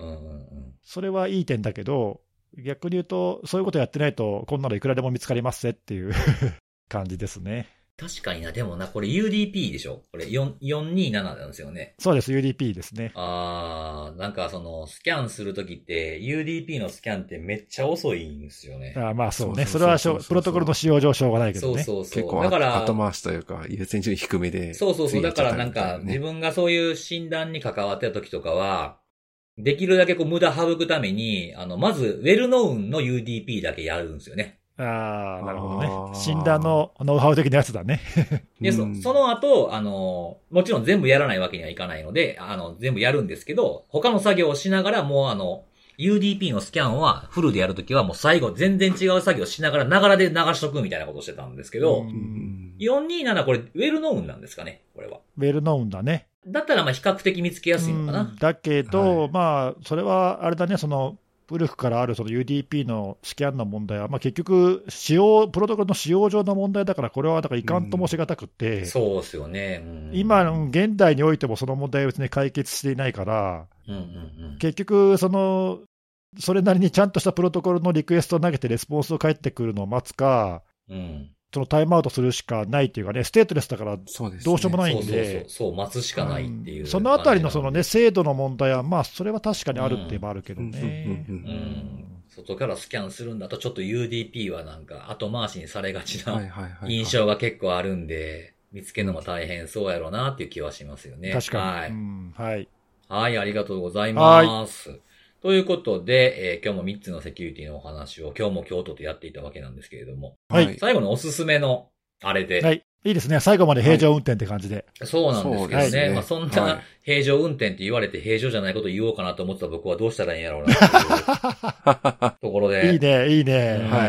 Speaker 2: それはいい点だけど、逆に言うと、そういうことやってないと、こんなのいくらでも見つかりますぜっていう 感じですね。
Speaker 1: 確かにな、でもな、これ UDP でしょ？これ4 427なんですよね。
Speaker 2: そうです、UDP ですね。
Speaker 1: あー、なんかその、スキャンするときって、UDP のスキャンってめっちゃ遅いんですよね。
Speaker 2: あまあそうね、
Speaker 3: そ
Speaker 2: れはしょプロトコルの使用上しょうがないけどね。
Speaker 1: そうそうそう。
Speaker 3: 結構
Speaker 1: だから、
Speaker 3: 後回しというか、優先順位低めで。
Speaker 1: そうそうそう。だからなんか、自分がそういう診断に関わってた時とかは、できるだけこう無駄省くために、あの、まず、ウェルノウンの UDP だけやるんですよね。
Speaker 2: ああ、なるほどね診断のノウハウ的なやつだね。
Speaker 1: で、そ
Speaker 3: うん
Speaker 1: その後、あの、もちろん全部やらないわけにはいかないので、あの、全部やるんですけど、他の作業をしながら、もうあの、UDP のスキャンはフルでやるときはもう最後全然違う作業しながら、ながらで流しとくみたいなことをしてたんですけど、
Speaker 2: うん
Speaker 3: うん
Speaker 1: 427これ、ウェルノウンなんですかねこれは。
Speaker 2: ウェルノウンだね。
Speaker 1: だったらまあ比較的見つけやすいのかな。
Speaker 2: うんだけど、
Speaker 3: はい
Speaker 2: まあ、それはあれだね、その古くからあるその UDP のスキャンの問題は、まあ、結局、使用、プロトコルの使用上の問題だから、これはだからいかんともしがたくて、
Speaker 1: そうですよね。うん
Speaker 2: 今、現代においてもその問題は別に解決していないから、
Speaker 1: うんうんうん。
Speaker 2: 結局、その、それなりにちゃんとしたプロトコルのリクエストを投げて、レスポンスを返ってくるのを待つか、
Speaker 1: うん。
Speaker 2: そのタイムアウトするしかないっていうかね、ステートレスだから。どうしようもない
Speaker 1: そうそうそう
Speaker 2: んで。
Speaker 1: そう、待つしかないっていう、
Speaker 2: うんそのあたりのそのね、制度の問題は、まあ、それは確かにあるって言えばあるけどね。
Speaker 1: 外からスキャンするんだと、ちょっと UDP はなんか後回しにされがちな。印象が結構あるんで、見つけるのも大変そうやろうなっていう気はしますよね。
Speaker 2: 確かに。
Speaker 1: はい。
Speaker 2: うんはい。
Speaker 1: はい、ありがとうございます。ということで、えー今日も3つのセキュリティのお話を今日も京都とやっていたわけなんですけれども、
Speaker 2: はい
Speaker 1: 最後のおすすめのあれで、
Speaker 2: はい。いいですね。最後まで平常運転って感じで。
Speaker 1: そうなんですけどね。
Speaker 3: ね
Speaker 1: まあそん
Speaker 3: は
Speaker 1: ない平常運転って言われて平常じゃないこと言おうかなと思ってた僕はどうしたらいいんやろうな ところで。
Speaker 2: いいね、いいね。
Speaker 1: うん
Speaker 2: は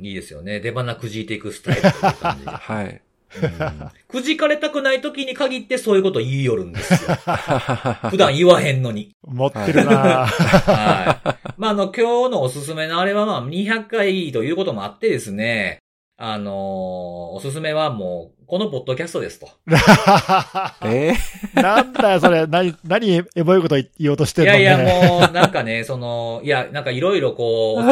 Speaker 2: い。
Speaker 1: いいですよね。出花くじいていくスタイルという感じで。
Speaker 3: はい。
Speaker 1: うんくじかれたくない時に限ってそういうこと言いよるんですよ。普段言わへんのに。
Speaker 2: 持ってるな
Speaker 1: はい。まあ、あの、今日のおすすめのあれはまあ、200回ということもあってですね、あのーおすすめはもう、このポッドキャストですと。
Speaker 3: え
Speaker 2: なんだよ、それ。何、何、エボいこと言おうとしてんの？ね。
Speaker 1: いやいや、もう、なんかね、その、いや、なんかいろいろこう、お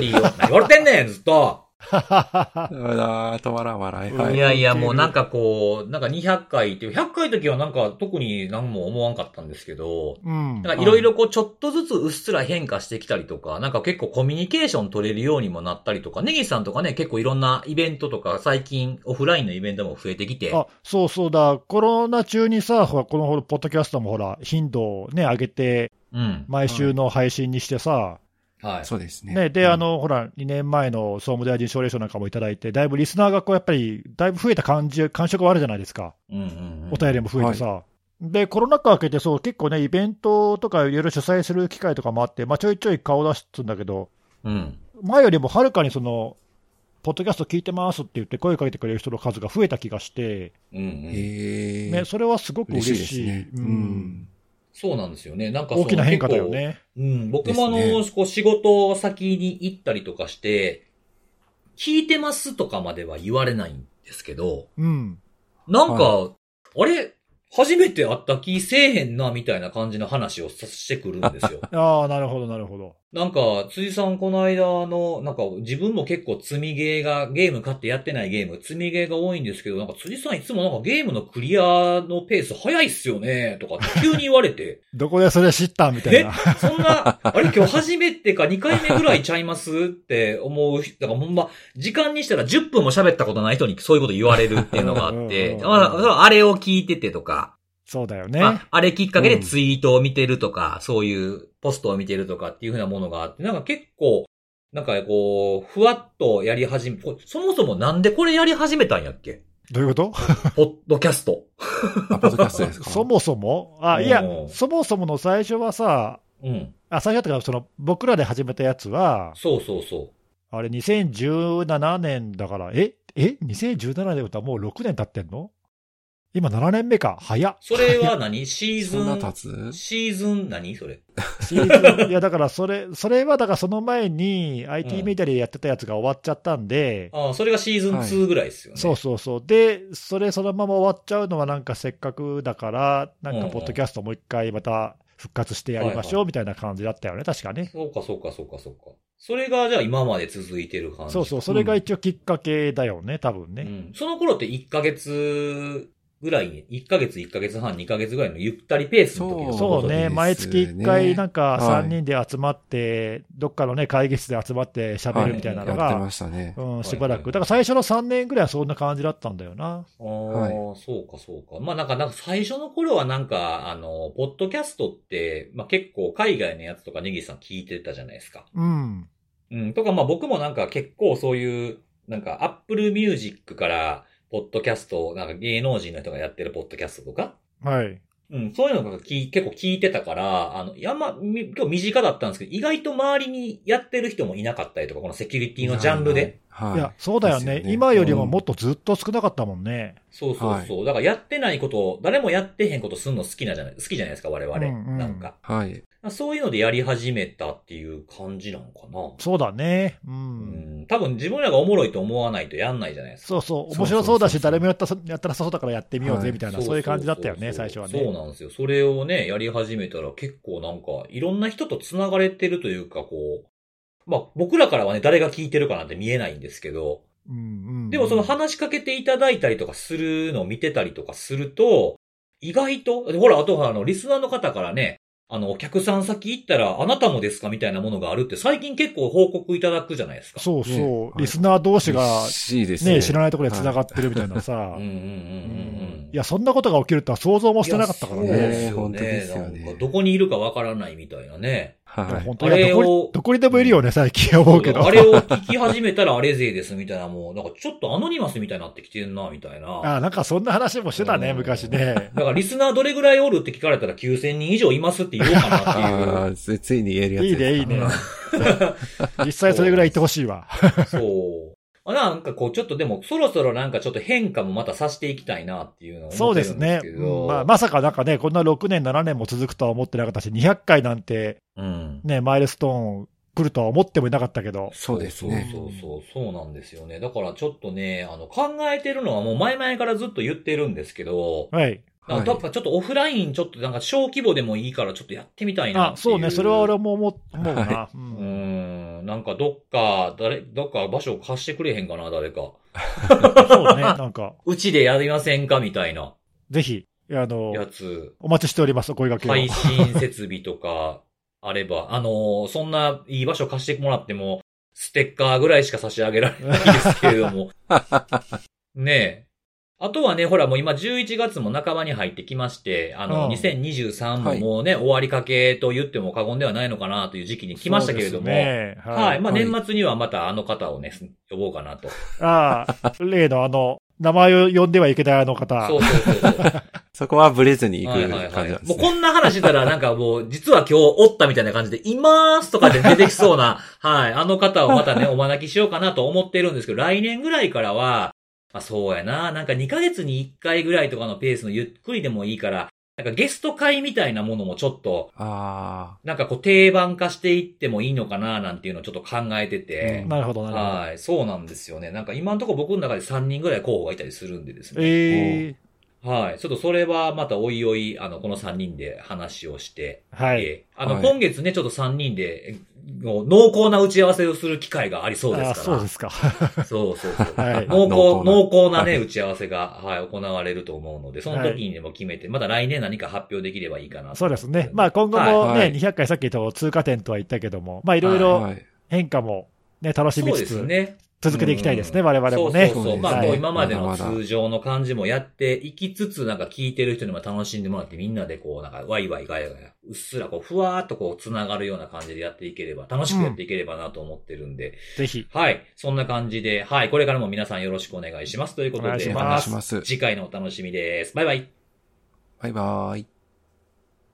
Speaker 1: 便りを、何言われてんねん、ずっと。
Speaker 3: 止まらん笑い。はいい。
Speaker 1: やいや、もうなんかこう、なんか200回っていう、100回の時はなんか特に何も思わんかったんですけど、
Speaker 2: うん。
Speaker 1: なんかいろいろこう、ちょっとずつうっすら変化してきたりとか、なんか結構コミュニケーション取れるようにもなったりとか、ネギさんとかね、結構いろんなイベントとか、最近オフラインのイベントも増えてきて、
Speaker 2: あ、そうそうだ。コロナ中にさ、ほら、このほら、ポッドキャストもほら、頻度をね、上げて、
Speaker 1: うん。
Speaker 2: 毎週の配信にしてさ、
Speaker 1: はい。
Speaker 3: そうですね。
Speaker 2: ね、で、
Speaker 3: うん
Speaker 2: あ、の、ほら、2年前の総務大臣奨励賞なんかもいただいて、だいぶリスナーがこう、やっぱり、だいぶ増えた感じ、感触はあるじゃないですか。
Speaker 1: うんうんうん。
Speaker 2: お便りも増えてさ。で、コロナ禍明けて、そう、結構ね、イベントとかいろいろ主催する機会とかもあって、まあ、ちょいちょい顔出すんだけど、
Speaker 1: うん。
Speaker 2: 前よりもはるかにその、ポッドキャスト聞いてますって言って声かけてくれる人の数が増えた気がして、
Speaker 1: うんうん。
Speaker 2: ね、それはすごく嬉しい。
Speaker 3: 嬉しいですね
Speaker 2: う
Speaker 3: うんん。
Speaker 1: そうなんですよね。なんか
Speaker 2: 大きな変化だよ
Speaker 1: 結
Speaker 2: ね。
Speaker 1: 構うん。僕もあの、
Speaker 3: です
Speaker 1: こう仕事先に行ったりとかして、聞いてますとかまでは言われないんですけど、
Speaker 2: うん。
Speaker 1: なんか、
Speaker 3: は
Speaker 1: あれ？初めて会った気せえへんな、みたいな感じの話をさしてくるんですよ。
Speaker 2: ああ、なるほど、なるほど。
Speaker 1: なんか、辻さんこの間の、なんか自分も結構積みゲーが、ゲーム買ってやってないゲーム、積みゲーが多いんですけど、なんか辻さんいつもなんかゲームのクリアのペース早いっすよね、とか急に言われて、
Speaker 2: どこでそれ知ったみたいな。
Speaker 1: そんな、あれ今日初めてか2回目ぐらいちゃいます？って思う。だからほんま、時間にしたら10分も喋ったことない人にそういうこと言われるっていうのがあって、あ、あれを聞いててとか、
Speaker 2: そうだよね。
Speaker 1: ああれきっかけでツイートを見てるとか、そういうポストを見てるとかっていうふうなものがあって、なんか結構、なんかこう、ふわっとやり始め、こそもそもなんでこれやり始めたんやっけ？
Speaker 2: どういうこと？
Speaker 1: ポッドキャスト。
Speaker 3: あ、ポッドキャストですか？
Speaker 2: そもそも？あ、いやそもそもの最初はさ、
Speaker 1: うん。
Speaker 2: あ、最初だったから、その、僕らで始めたやつは、
Speaker 1: そうそうそ
Speaker 2: あれ、2017年だから、ええ ?2017 年だったらもう6年経ってんの？今7年目か。早。
Speaker 1: それは何？シーズ
Speaker 3: そんな
Speaker 1: ン、
Speaker 3: 経つ？
Speaker 1: シーズン何？それ。
Speaker 2: シーズンいや、だからそれ、それはだからその前に
Speaker 1: う
Speaker 2: IT
Speaker 1: ん
Speaker 2: メディアでやってたやつが終わっちゃったんで、
Speaker 1: ああ、それがシーズン2ぐらいですよね。
Speaker 2: そうそうそう。で、それそのまま終わっちゃうのはなんかせっかくだから、なんかポッドキャストもう一回また復活してやりましょうみたいな感じだったよね、確かね。
Speaker 1: そうか、そうか、そうか、そうか。それが、じゃあ今まで続いてる感じ。
Speaker 2: そうそう、それが一応きっかけだよね、多分ね。
Speaker 1: うん。その頃って1ヶ月ぐらいに、1ヶ月、1ヶ月半、2ヶ月ぐらいのゆったりペースの時の
Speaker 3: そ
Speaker 2: そうね、
Speaker 3: ですね
Speaker 2: 毎月1回、なんか
Speaker 3: はい
Speaker 2: 3人で集まって、どっかのね、会議室で集まって喋るみたいなのが
Speaker 3: やってま、したね。
Speaker 2: うん、
Speaker 1: い
Speaker 2: しばらく。
Speaker 1: はいはい
Speaker 2: だから最初の3年ぐらいはそんな感じだったんだよな。
Speaker 1: ああ、
Speaker 3: はい
Speaker 1: そうか、そうか。まあなんか、なんか最初の頃はなんか、あの、ポッドキャストって、まあ結構海外のやつとかネギさん聞いてたじゃないですか。
Speaker 2: うん。
Speaker 1: うん。とか、まあ僕もなんか結構そういう、なんか Apple Music から、ポッドキャスト、なんか芸能人の人がやってるポッドキャストとか、
Speaker 2: はい。
Speaker 1: うん、そういうのがき結構聞いてたから、あの、やま、み今日身近だったんですけど、意外と周りにやってる人もいなかったりとか、このセキュリティのジャンルで。
Speaker 3: はい。
Speaker 2: いや、そうだよね。
Speaker 3: です
Speaker 2: 今よりももっとずっと少なかったもんね。
Speaker 1: そうそうそう。だからやってないことを、誰もやってへんことすんの好きなじゃない、好きじゃないですか、我々。
Speaker 2: うんうん
Speaker 1: なんか。
Speaker 3: はい。
Speaker 1: そういうのでやり始めたっていう感じなのかな。
Speaker 2: そうだね。う。
Speaker 1: うんん。多分自分らがおもろいと思わないとやんないじゃないですか。
Speaker 2: そうそう。
Speaker 3: そうそう
Speaker 2: 面白そうだし、
Speaker 3: そう
Speaker 2: 誰もやったやったらそうだからやってみようぜ、
Speaker 3: はい
Speaker 2: みたいな、そういう感じだったよね、最初は
Speaker 1: そう
Speaker 2: ね。
Speaker 1: なんですよ。それをね、やり始めたら結構なんか、いろんな人と繋がれてるというか、こう、まあ僕らからはね、誰が聞いてるかなんて見えないんですけど、
Speaker 2: うんうん。
Speaker 1: でもその話しかけていただいたりとかするのを見てたりとかすると、意外と、でほら、あとはあの、リスナーの方からね、あの、お客さん先行ったら、あなたもですかみたいなものがあるって最近結構報告いただくじゃないですか。
Speaker 2: そうそう。
Speaker 3: ね
Speaker 2: リスナー同士が、
Speaker 3: ね。
Speaker 2: ね、知らないところで繋がってるみたいなさ
Speaker 1: うん。うんうんうんうん。
Speaker 2: いや、そんなことが起きるとは
Speaker 1: い
Speaker 3: 本当
Speaker 1: あれを
Speaker 2: に、どこにでもいるよね、最近思うけど。
Speaker 1: あれを聞き始めたらあれ勢ですみたいな、もう、なんかちょっとアノニマスみたいになってきてんな、みたいな。
Speaker 2: あなんかそんな話もしてたね、
Speaker 1: うん
Speaker 2: 昔ね。
Speaker 1: だからリスナーどれぐらいおるって聞かれたら9000人以上いますって言おうかなっていう。
Speaker 3: ああ、つついに言えるやつ
Speaker 2: いいね、いいね。実際それぐらい言ってほしいわ。
Speaker 1: そう。あなんかこう、ちょっとでも、そろそろなんかちょっと変化もまたさせていきたいなっていうのを
Speaker 2: そうで
Speaker 1: 思ってるんで
Speaker 2: すね
Speaker 1: すけ。ど。
Speaker 2: うんまあ、まさかなんかね、こんな6年、7年も続くとは思ってなかったし、200回なんて
Speaker 1: うん。
Speaker 2: ね、マイルストーン来るとは思ってもいなかったけど。
Speaker 3: そうですね。
Speaker 1: そうそうそう、そうなんですよね。だからちょっとね、あの、考えてるのはもう前々からずっと言ってるんですけど、
Speaker 2: はい。
Speaker 1: なんかやっぱちょっとオフラインちょっとなんか小規模でもいいからちょっとやってみたいな
Speaker 2: あ。そうね、それは俺も思う思うな。
Speaker 3: は
Speaker 2: う
Speaker 1: うん、なんかどっか、誰、どっか場所を貸してくれへんかな、誰か。
Speaker 2: そうね、なんか、
Speaker 1: うちでやりませんか？みたいな
Speaker 2: ぜひ、あの、
Speaker 1: やつ。
Speaker 2: お待ちしております、お声掛けを。
Speaker 1: 配信設備とかあれば、あのーそんないい場所貸してもらっても、ステッカーぐらいしか差し上げられないですけれども。ねえ。あとはね、ほらもう今11月も半ばに入ってきまして、あの、
Speaker 2: うん
Speaker 1: 2023
Speaker 3: はい
Speaker 1: ももうね、終わりかけと言っても過言ではないのかなという時期に来ましたけれども、
Speaker 2: ね
Speaker 1: は。
Speaker 2: はいい。
Speaker 1: まあ
Speaker 3: はい
Speaker 1: 年末にはまたあの方をね、呼ぼうかなと。
Speaker 2: ああ、例のあの、名前を呼んではいけないあの方。
Speaker 1: そうそうそうそう。
Speaker 3: そこはブレずに行く
Speaker 1: はいはいはい
Speaker 3: 感じなん。ですね。
Speaker 1: もうこんな話したらなんかもう、実は今日おったみたいな感じで、いまーすとかで出てきそうな、はい、あの方をまたね、お招きしようかなと思ってるんですけど、来年ぐらいからは、あ、そうやな、なんか2ヶ月に1回ぐらいとかのペースのゆっくりでもいいから、なんかゲスト会みたいなものもちょっと、
Speaker 3: あ
Speaker 1: なんかこう定番化していってもいいのかな、なんていうのをちょっと考えてて、
Speaker 2: なるほど、なるほど。
Speaker 1: はい、そうなんですよね。なんか今のところ僕の中で3人ぐらい候補がいたりするんでですね。
Speaker 2: ええ
Speaker 1: はい。ちょっとそれはまたおいおい、あの、この3人で話をして、
Speaker 2: はい。
Speaker 1: えーあの、
Speaker 3: はい
Speaker 1: 今月ね、ちょっと3人で、もう濃厚な打ち合わせをする機会がありそうで
Speaker 2: あ
Speaker 1: すから。
Speaker 2: そうですか。
Speaker 1: そうそうそう。
Speaker 2: はい
Speaker 1: 濃厚、
Speaker 3: 濃
Speaker 1: 濃
Speaker 3: 厚な
Speaker 1: 厚なね、
Speaker 3: はい
Speaker 1: 打ち合わせが、はい、行われると思うので、その時にでも決めて、また来年何か発表できればいいかなと
Speaker 2: そうですね。まあ今後もね、
Speaker 3: はいはい
Speaker 2: 200回さっき言った通過点とは言ったけども、まあいろい
Speaker 3: あ。
Speaker 2: ろ
Speaker 3: はい。
Speaker 2: 変化もね、楽しみ
Speaker 1: そうで
Speaker 2: つつ、
Speaker 1: すね。
Speaker 2: 続けていきたいですね、
Speaker 1: うん
Speaker 2: 我々もね。
Speaker 1: そうそうそう。まあ、
Speaker 2: はい
Speaker 1: こう今までの通常の感じもやっていきつつ、なんか聞いてる人にも楽しんでもらって、みんなでこう、なんかワイワイガヤガヤ、うっすらこう、ふわーっとこう、繋がるような感じでやっていければ、楽しくやっていければなと思ってるんで、
Speaker 2: ぜひ。
Speaker 1: はい。そんな感じで、はい。これからも皆さんよろしくお願いします。ということで、
Speaker 2: お願いし
Speaker 3: おます。
Speaker 1: 次回のお楽しみです。バイバイ。
Speaker 3: バイバーイ。